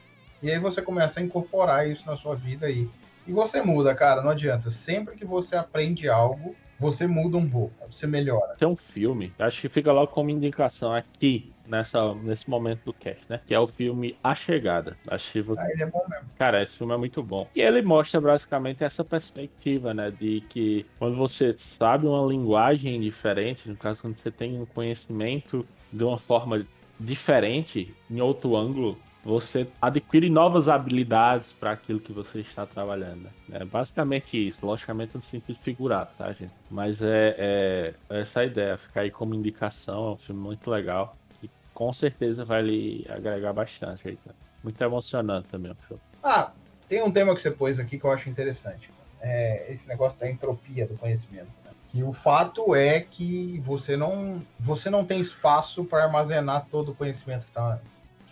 E aí você começa a incorporar isso na sua vida aí. E você muda, cara, não adianta. Sempre que você aprende algo, você muda um pouco, você melhora. Tem um filme, acho que fica logo como indicação aqui. nessa, nesse momento do cast, né? Que é o filme A Chegada. Achei Ah, ele é bom mesmo. Cara, esse filme é muito bom. E ele mostra basicamente essa perspectiva, né? De que quando você sabe uma linguagem diferente, no caso, quando você tem um conhecimento de uma forma diferente, em outro ângulo, você adquire novas habilidades para aquilo que você está trabalhando. É basicamente isso, logicamente no sentido figurado, tá, gente? Mas é, é, é essa a ideia, ficar aí como indicação, é um filme muito legal e com certeza vai lhe agregar bastante aí, tá? Muito emocionante também o filme. Ah, tem um tema que você pôs aqui que eu acho interessante. É esse negócio da entropia do conhecimento. Né? Que o fato é que você não, você não tem espaço para armazenar todo o conhecimento que está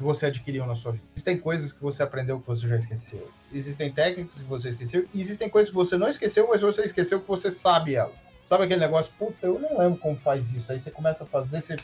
que você adquiriu na sua vida. Existem coisas que você aprendeu que você já esqueceu. Existem técnicas que você esqueceu. E existem coisas que você não esqueceu, mas você esqueceu que você sabe elas. Sabe aquele negócio? Puta, eu não lembro como faz isso. Aí você começa a fazer, você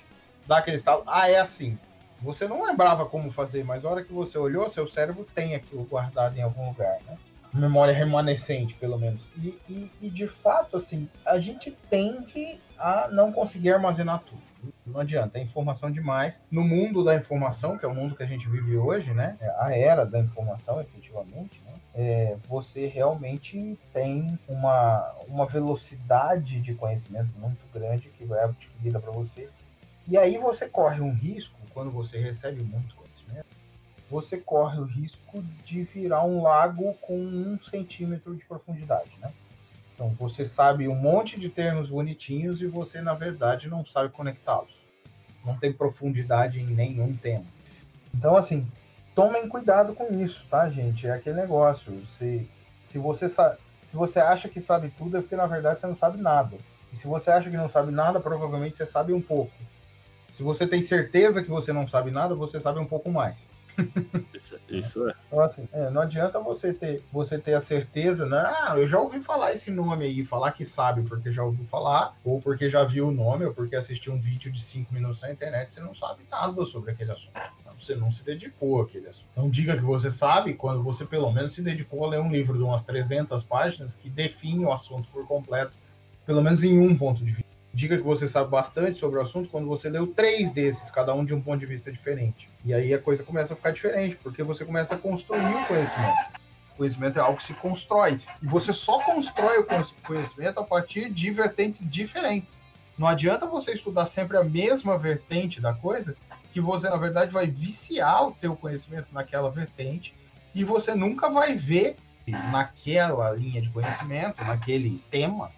dá aquele estalo. Ah, é assim. Você não lembrava como fazer, mas na hora que você olhou, seu cérebro tem aquilo guardado em algum lugar, né? Memória remanescente, pelo menos. E, e, e de fato, assim, a gente tende a não conseguir armazenar tudo. Não adianta, é informação demais. No mundo da informação, que é o mundo que a gente vive hoje, né? É a era da informação, efetivamente, né? É, você realmente tem uma, uma velocidade de conhecimento muito grande que vai adquirida para você. E aí você corre um risco, quando você recebe muito conhecimento, você corre o risco de virar um lago com um centímetro de profundidade, né? Então você sabe um monte de termos bonitinhos e você, na verdade, não sabe conectá-los. Não tem profundidade em nenhum tema. Então, assim, tomem cuidado com isso, tá, gente? É aquele negócio. Se, se, você, se você acha que sabe tudo, é porque, na verdade, você não sabe nada. E se você acha que não sabe nada, provavelmente você sabe um pouco. Se você tem certeza que você não sabe nada, você sabe um pouco mais. Isso, é. Então, assim, é, não adianta você ter, você ter a certeza, né? Ah, eu já ouvi falar esse nome aí, falar que sabe porque já ouviu falar, ou porque já viu o nome, ou porque assistiu um vídeo de 5 minutos na internet, você não sabe nada sobre aquele assunto. Então, você não se dedicou àquele assunto. Então diga que você sabe quando você pelo menos se dedicou a ler um livro de umas 300 páginas que define o assunto por completo, pelo menos em um ponto de vista diga que você sabe bastante sobre o assunto quando você leu três desses, cada um de um ponto de vista diferente. E aí a coisa começa a ficar diferente, porque você começa a construir o conhecimento. O conhecimento é algo que se constrói. E você só constrói o conhecimento a partir de vertentes diferentes. Não adianta você estudar sempre a mesma vertente da coisa, que você, na verdade, vai viciar o teu conhecimento naquela vertente e você nunca vai ver naquela linha de conhecimento, naquele tema,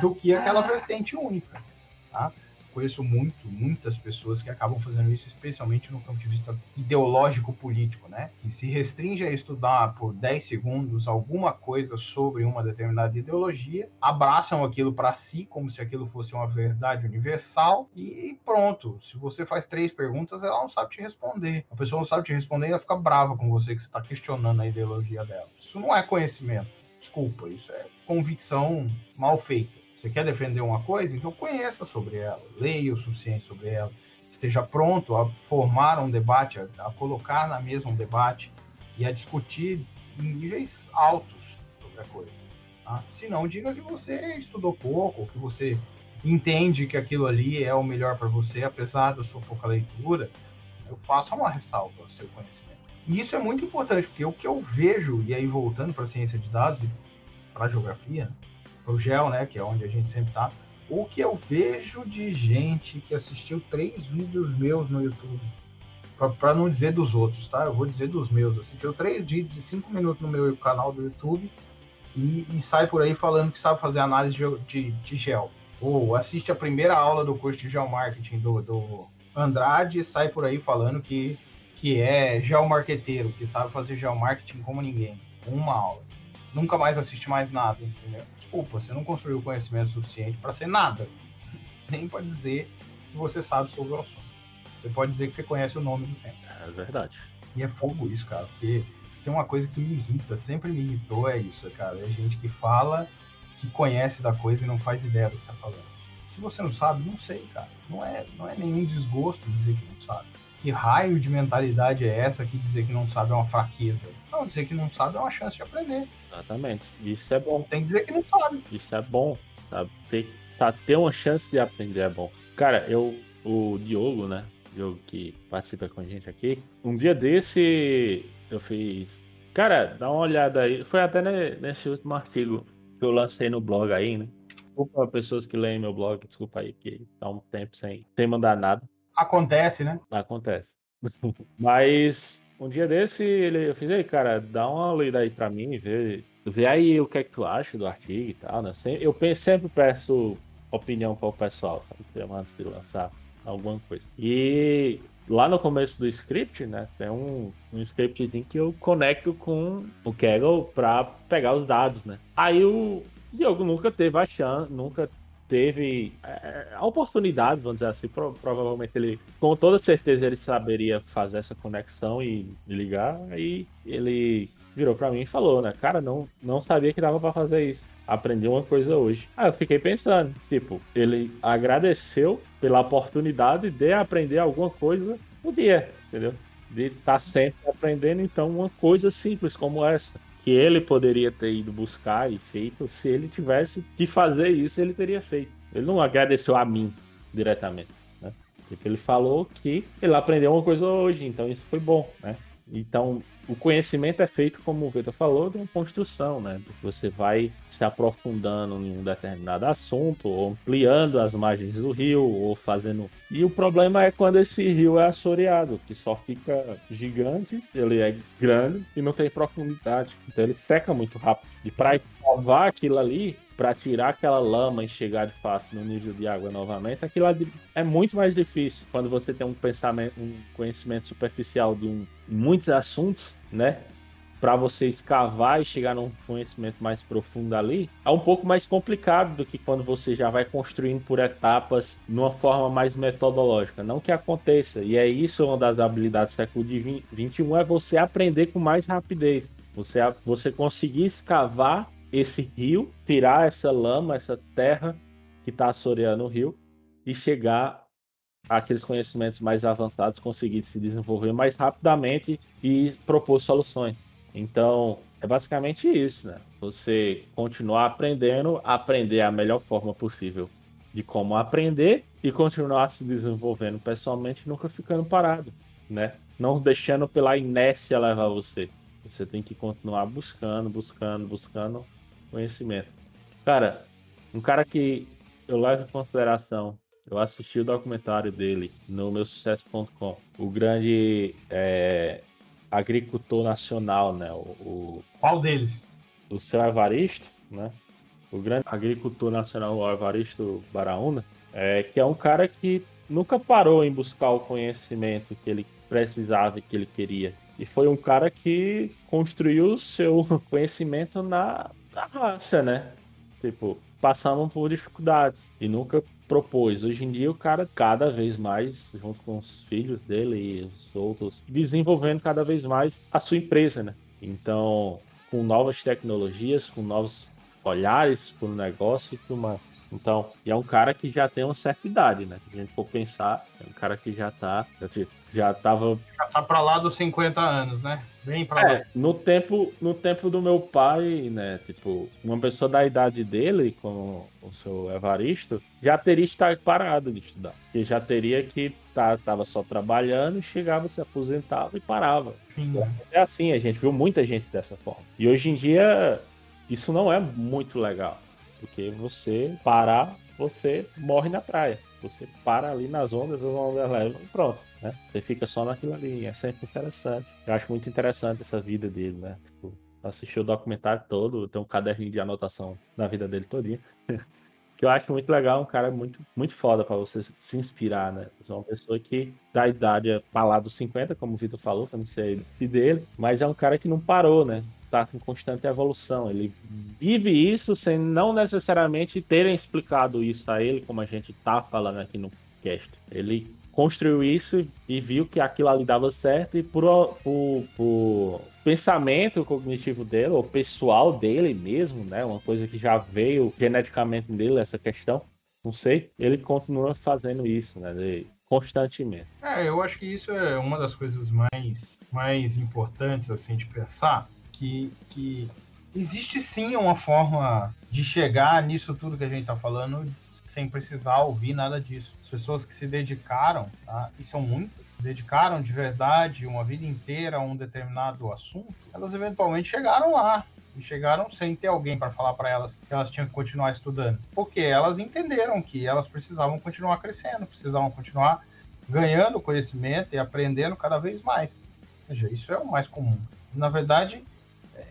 do que aquela vertente única. Tá? Conheço muito, muitas pessoas que acabam fazendo isso, especialmente no ponto de vista ideológico-político, né? Que se restringe a estudar por 10 segundos alguma coisa sobre uma determinada ideologia, abraçam aquilo para si como se aquilo fosse uma verdade universal e pronto. Se você faz três perguntas, ela não sabe te responder. A pessoa não sabe te responder e ela fica brava com você que você está questionando a ideologia dela. Isso não é conhecimento. Desculpa, isso é convicção mal feita. Você quer defender uma coisa? Então conheça sobre ela, leia o suficiente sobre ela, esteja pronto a formar um debate, a, a colocar na mesa um debate e a discutir em níveis altos sobre a coisa. Tá? Se não, diga que você estudou pouco, que você entende que aquilo ali é o melhor para você, apesar da sua pouca leitura. Eu faço uma ressalva ao seu conhecimento. E isso é muito importante, porque o que eu vejo, e aí voltando para a ciência de dados e para a geografia, pro GEL, né, que é onde a gente sempre está. O que eu vejo de gente que assistiu três vídeos meus no YouTube, para não dizer dos outros, tá? Eu vou dizer dos meus. Assistiu três vídeos de cinco minutos no meu canal do YouTube e, e sai por aí falando que sabe fazer análise de, de, de gel. Ou assiste a primeira aula do curso de geomarketing do, do Andrade e sai por aí falando que, que é geomarqueteiro, que sabe fazer geomarketing como ninguém. Uma aula. Nunca mais assiste mais nada, entendeu? Desculpa, você não construiu conhecimento suficiente para ser nada, [laughs] nem para dizer que você sabe sobre o assunto. Você pode dizer que você conhece o nome do tempo. É verdade. E é fogo isso, cara, porque tem uma coisa que me irrita, sempre me irritou, é isso, cara. É gente que fala que conhece da coisa e não faz ideia do que tá falando. Se você não sabe, não sei, cara. Não é, não é nenhum desgosto dizer que não sabe. Que raio de mentalidade é essa que dizer que não sabe é uma fraqueza? Não, dizer que não sabe é uma chance de aprender. Exatamente. Isso é bom. Tem que dizer que não sabe. Isso é bom. Sabe? Ter, tá, ter uma chance de aprender é bom. Cara, eu, o Diogo, né? Diogo que participa com a gente aqui. Um dia desse eu fiz. Cara, dá uma olhada aí. Foi até nesse último artigo que eu lancei no blog aí, né? Desculpa pessoas que leem meu blog, desculpa aí, que tá um tempo sem, sem mandar nada. Acontece, né? Acontece. [laughs] Mas um dia desse ele, eu fiz, aí, cara, dá uma lida aí pra mim, vê, vê aí o que é que tu acha do artigo e tal, né? Eu sempre peço opinião para o pessoal, antes de lançar alguma coisa. E lá no começo do script, né, tem um, um scriptzinho que eu conecto com o Kaggle para pegar os dados, né? Aí o Diogo nunca teve a chance, nunca teve é, a oportunidade, vamos dizer assim, pro, provavelmente ele, com toda certeza, ele saberia fazer essa conexão e ligar, aí ele virou para mim e falou, né, cara, não, não sabia que dava para fazer isso aprendi uma coisa hoje. Aí eu fiquei pensando, tipo, ele agradeceu pela oportunidade de aprender alguma coisa no dia, entendeu? De estar tá sempre aprendendo, então, uma coisa simples como essa. Que ele poderia ter ido buscar e feito, se ele tivesse que fazer isso, ele teria feito. Ele não agradeceu a mim diretamente, né? Porque ele falou que ele aprendeu uma coisa hoje, então isso foi bom, né? Então, o conhecimento é feito, como o Vitor falou, de uma construção, né? Você vai se aprofundando em um determinado assunto, ou ampliando as margens do rio, ou fazendo. E o problema é quando esse rio é assoreado, que só fica gigante, ele é grande e não tem profundidade. Então ele seca muito rápido. E para salvar aquilo ali, para tirar aquela lama e chegar de fato no nível de água novamente, aquilo é muito mais difícil quando você tem um pensamento, um conhecimento superficial de um, muitos assuntos, né? Para você escavar e chegar num conhecimento mais profundo ali, é um pouco mais complicado do que quando você já vai construindo por etapas numa forma mais metodológica. Não que aconteça, e é isso uma das habilidades do século XXI, é você aprender com mais rapidez. Você, você conseguir escavar esse rio, tirar essa lama, essa terra que está assoreando o rio e chegar àqueles conhecimentos mais avançados, conseguir se desenvolver mais rapidamente e propor soluções. Então, é basicamente isso, né? Você continuar aprendendo, aprender a melhor forma possível de como aprender e continuar se desenvolvendo pessoalmente, nunca ficando parado, né? Não deixando pela inércia levar você. Você tem que continuar buscando, buscando, buscando conhecimento. Cara, um cara que eu levo em consideração, eu assisti o documentário dele no meu sucesso.com, o grande é, agricultor nacional, né? O, o, Qual deles? O seu Evaristo, né? O grande agricultor nacional, o Evaristo Baraúna, é, que é um cara que nunca parou em buscar o conhecimento que ele precisava e que ele queria. E foi um cara que construiu o seu [laughs] conhecimento na da raça, né? Tipo, passavam por dificuldades e nunca propôs. Hoje em dia o cara cada vez mais, junto com os filhos dele e os outros, desenvolvendo cada vez mais a sua empresa, né? Então, com novas tecnologias, com novos olhares para o negócio e tudo mais. Então, e é um cara que já tem uma certa idade, né? Se a gente for pensar, é um cara que já tá, já tava já tá para lá dos 50 anos, né? Bem pra é, lá. No tempo, no tempo do meu pai, né? Tipo, uma pessoa da idade dele, como o seu Evaristo, já teria estado parado de estudar. Porque já teria que tá, tava só trabalhando, chegava, se aposentava e parava. Sim. É assim, a gente viu muita gente dessa forma. E hoje em dia, isso não é muito legal. Porque você parar, você morre na praia. Você para ali nas ondas, as ondas levam e pronto. Né? Você fica só naquilo ali. É sempre interessante. Eu acho muito interessante essa vida dele, né? Tipo, assistir o documentário todo, tem um caderninho de anotação na vida dele todinha. [laughs] que eu acho muito legal, um cara muito, muito foda para você se inspirar, né? É uma pessoa que da idade para lá dos 50, como o Vitor falou, que eu não sei se dele, mas é um cara que não parou, né? Tá em constante evolução. Ele vive isso sem não necessariamente terem explicado isso a ele, como a gente tá falando aqui no cast. Ele construiu isso e viu que aquilo ali dava certo e por, por, por pensamento cognitivo dele, ou pessoal dele mesmo, né? Uma coisa que já veio geneticamente dele, essa questão, não sei, ele continua fazendo isso, né? De, constantemente. É, eu acho que isso é uma das coisas mais, mais importantes, assim, de pensar, que, que existe sim uma forma de chegar nisso tudo que a gente está falando sem precisar ouvir nada disso. As pessoas que se dedicaram, tá? e são muitas, se dedicaram de verdade uma vida inteira a um determinado assunto, elas eventualmente chegaram lá. E chegaram sem ter alguém para falar para elas que elas tinham que continuar estudando. Porque elas entenderam que elas precisavam continuar crescendo, precisavam continuar ganhando conhecimento e aprendendo cada vez mais. Ou seja, isso é o mais comum. Na verdade,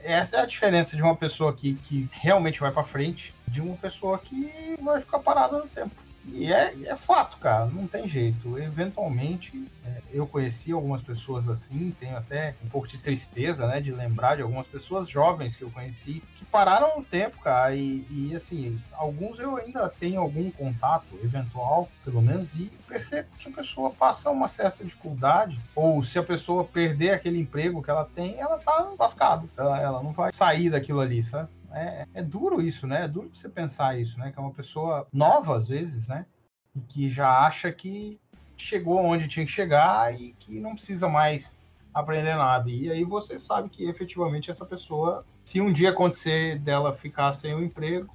essa é a diferença de uma pessoa que, que realmente vai para frente de uma pessoa que vai ficar parada no tempo. E é, é fato, cara, não tem jeito. Eventualmente, é, eu conheci algumas pessoas assim, tenho até um pouco de tristeza, né, de lembrar de algumas pessoas jovens que eu conheci que pararam no tempo, cara, e, e assim, alguns eu ainda tenho algum contato eventual, pelo menos, e percebo que a pessoa passa uma certa dificuldade, ou se a pessoa perder aquele emprego que ela tem, ela tá lascada, ela, ela não vai sair daquilo ali, sabe? É, é duro isso, né? É duro você pensar isso, né? Que é uma pessoa nova, às vezes, né? E que já acha que chegou onde tinha que chegar e que não precisa mais aprender nada. E aí você sabe que efetivamente essa pessoa, se um dia acontecer dela ficar sem o emprego,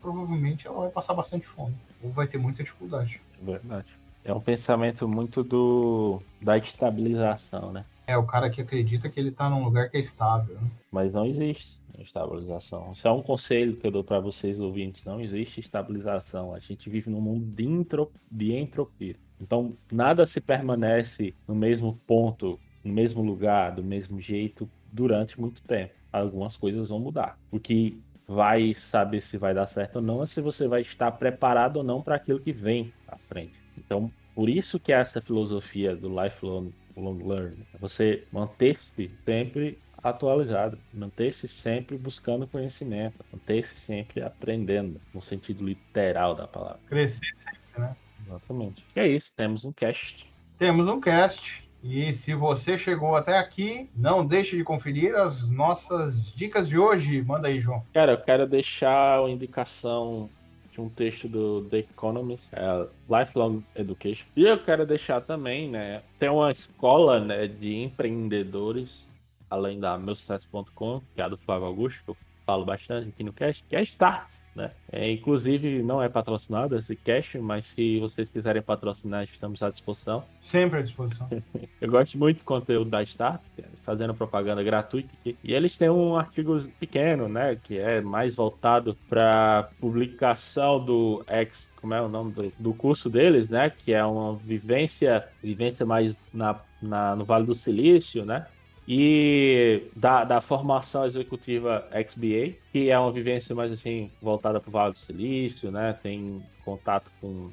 provavelmente ela vai passar bastante fome ou vai ter muita dificuldade. Verdade. É um pensamento muito do da estabilização, né? É o cara que acredita que ele tá num lugar que é estável. Né? Mas não existe estabilização. Isso é um conselho que eu dou para vocês ouvintes. Não existe estabilização. A gente vive num mundo de, intro... de entropia. Então, nada se permanece no mesmo ponto, no mesmo lugar, do mesmo jeito durante muito tempo. Algumas coisas vão mudar. O que vai saber se vai dar certo ou não é se você vai estar preparado ou não para aquilo que vem à frente. Então, por isso que essa filosofia do lifelong long learning, é você manter-se sempre atualizado, manter-se sempre buscando conhecimento, manter-se sempre aprendendo, no sentido literal da palavra. Crescer sempre, né? Exatamente. E é isso, temos um cast. Temos um cast. E se você chegou até aqui, não deixe de conferir as nossas dicas de hoje. Manda aí, João. Cara, eu quero deixar uma indicação um texto do The Economist, é Lifelong Education. E eu quero deixar também, né, tem uma escola, né, de empreendedores além da meusucesso.com, que é a do Flávio Augusto, que eu falo bastante aqui no cast, que é Starts, né? É, inclusive, não é patrocinado esse cast, mas se vocês quiserem patrocinar, estamos à disposição. [laughs] Sempre à disposição. Eu gosto muito do conteúdo da Starts, é fazendo propaganda gratuita. E eles têm um artigo pequeno, né? Que é mais voltado para publicação do ex como é o nome do, do, curso deles, né? Que é uma vivência, vivência mais na, na, no Vale do Silício, né? E da, da formação executiva XBA, que é uma vivência mais assim voltada para o Vale do Silício, né? Tem contato com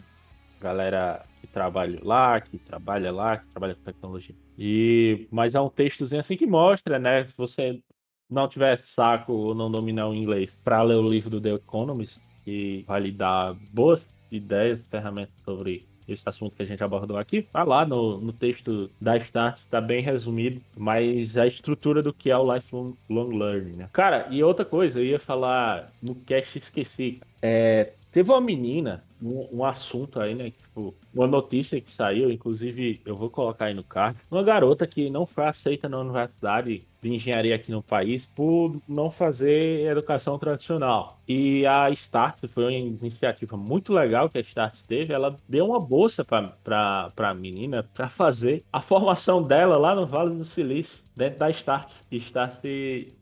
galera que trabalha lá, que trabalha lá, que trabalha com tecnologia. E mas é um textozinho assim que mostra, né? Se você não tiver saco ou não dominar o inglês para ler o livro do The Economist, que vai lhe dar boas ideias, ferramentas sobre esse assunto que a gente abordou aqui, tá lá no, no texto da Start, está bem resumido, mas a estrutura do que é o Lifelong Learning, né? Cara, e outra coisa, eu ia falar no cast esqueci. É, teve uma menina, um, um, assunto aí, né? Tipo, uma notícia que saiu, inclusive eu vou colocar aí no card. Uma garota que não foi aceita na universidade de engenharia aqui no país por não fazer educação tradicional. E a Start foi uma iniciativa muito legal que a Start teve. Ela deu uma bolsa para a menina para fazer a formação dela lá no Vale do Silício dentro da Start, Start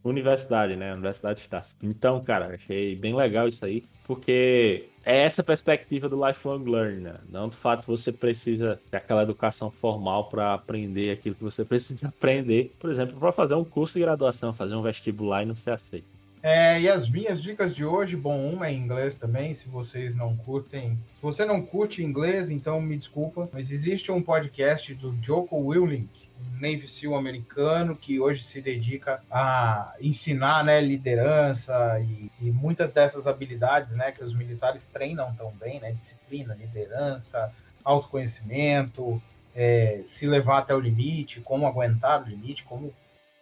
Universidade, né? Universidade Start. Então, cara, achei bem legal isso aí, porque é essa perspectiva do lifelong learning, né? Não do fato você precisa ter aquela educação formal para aprender aquilo que você precisa aprender, por exemplo, para fazer um curso de graduação, fazer um vestibular e não ser aceito. É, e as minhas dicas de hoje, bom, uma é em inglês também, se vocês não curtem. Se você não curte inglês, então me desculpa, mas existe um podcast do Joko Willink, Navy SEAL americano, que hoje se dedica a ensinar né, liderança e, e muitas dessas habilidades né, que os militares treinam tão bem, né, disciplina, liderança, autoconhecimento, é, se levar até o limite, como aguentar o limite, como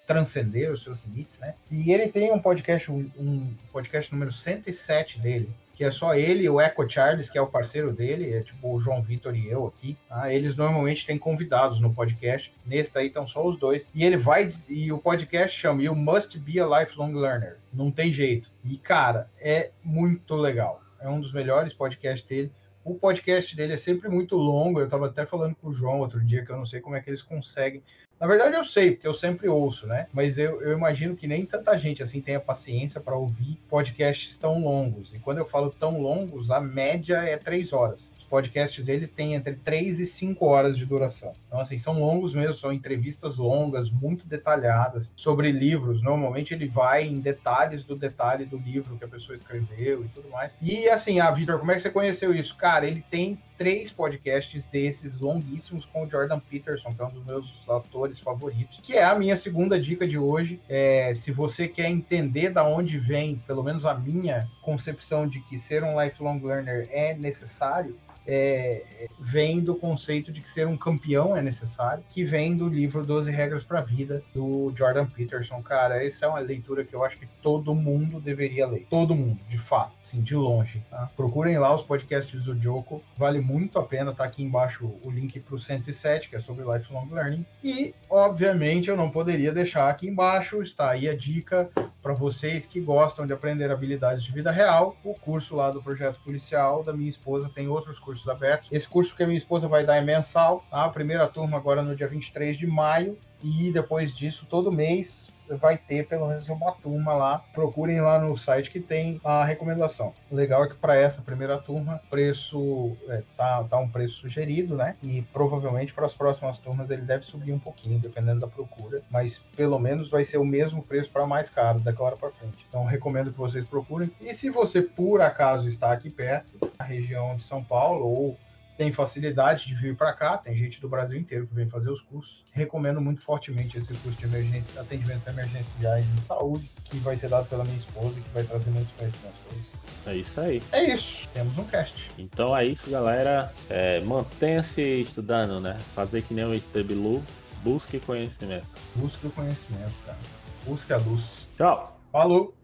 transcender os seus limites, né? E ele tem um podcast, um, podcast número 107 dele, que é só ele o Echo Charles, que é o parceiro dele, é tipo o João Vitor e eu aqui. Tá? Eles normalmente têm convidados no podcast. Nesse daí estão só os dois. E ele vai. E o podcast chama You Must Be a Lifelong Learner. Não tem jeito. E, cara, é muito legal. É um dos melhores podcasts dele. O podcast dele é sempre muito longo. Eu estava até falando com o João outro dia que eu não sei como é que eles conseguem na verdade, eu sei, porque eu sempre ouço, né? Mas eu, eu imagino que nem tanta gente assim tenha paciência para ouvir podcasts tão longos. E quando eu falo tão longos, a média é três horas. Os podcasts dele têm entre três e cinco horas de duração. Então, assim, são longos mesmo, são entrevistas longas, muito detalhadas sobre livros. Normalmente ele vai em detalhes do detalhe do livro que a pessoa escreveu e tudo mais. E assim, ah, Vitor, como é que você conheceu isso? Cara, ele tem três podcasts desses longuíssimos com o Jordan Peterson, que é um dos meus atores favoritos, que é a minha segunda dica de hoje. É, se você quer entender da onde vem, pelo menos a minha concepção de que ser um lifelong learner é necessário, é, vem do conceito de que ser um campeão é necessário, que vem do livro 12 Regras para a Vida, do Jordan Peterson. Cara, essa é uma leitura que eu acho que todo mundo deveria ler. Todo mundo, de fato, assim, de longe. Tá? Procurem lá os podcasts do Joko, vale muito a pena. Tá aqui embaixo o link para o 107, que é sobre Lifelong Learning. E, obviamente, eu não poderia deixar aqui embaixo, está aí a dica para vocês que gostam de aprender habilidades de vida real, o curso lá do projeto policial da minha esposa tem outros cursos cursos abertos. Esse curso que a minha esposa vai dar é mensal, tá? A primeira turma agora no dia 23 de maio e depois disso todo mês vai ter pelo menos uma turma lá. Procurem lá no site que tem a recomendação. O legal é que para essa primeira turma, preço é, tá, tá um preço sugerido, né? E provavelmente para as próximas turmas ele deve subir um pouquinho, dependendo da procura, mas pelo menos vai ser o mesmo preço para mais caro daqui hora para frente. Então recomendo que vocês procurem. E se você por acaso está aqui perto, na região de São Paulo ou tem facilidade de vir para cá, tem gente do Brasil inteiro que vem fazer os cursos. Recomendo muito fortemente esse curso de emergência, atendimentos emergenciais em saúde, que vai ser dado pela minha esposa e que vai trazer muitos conhecimentos para você. É isso aí. É isso. Temos um cast. Então é isso, galera. É, Mantenha-se estudando, né? Fazer que nem o IT Bilu. Busque conhecimento. Busque o conhecimento, cara. Busque a luz. Tchau. Falou.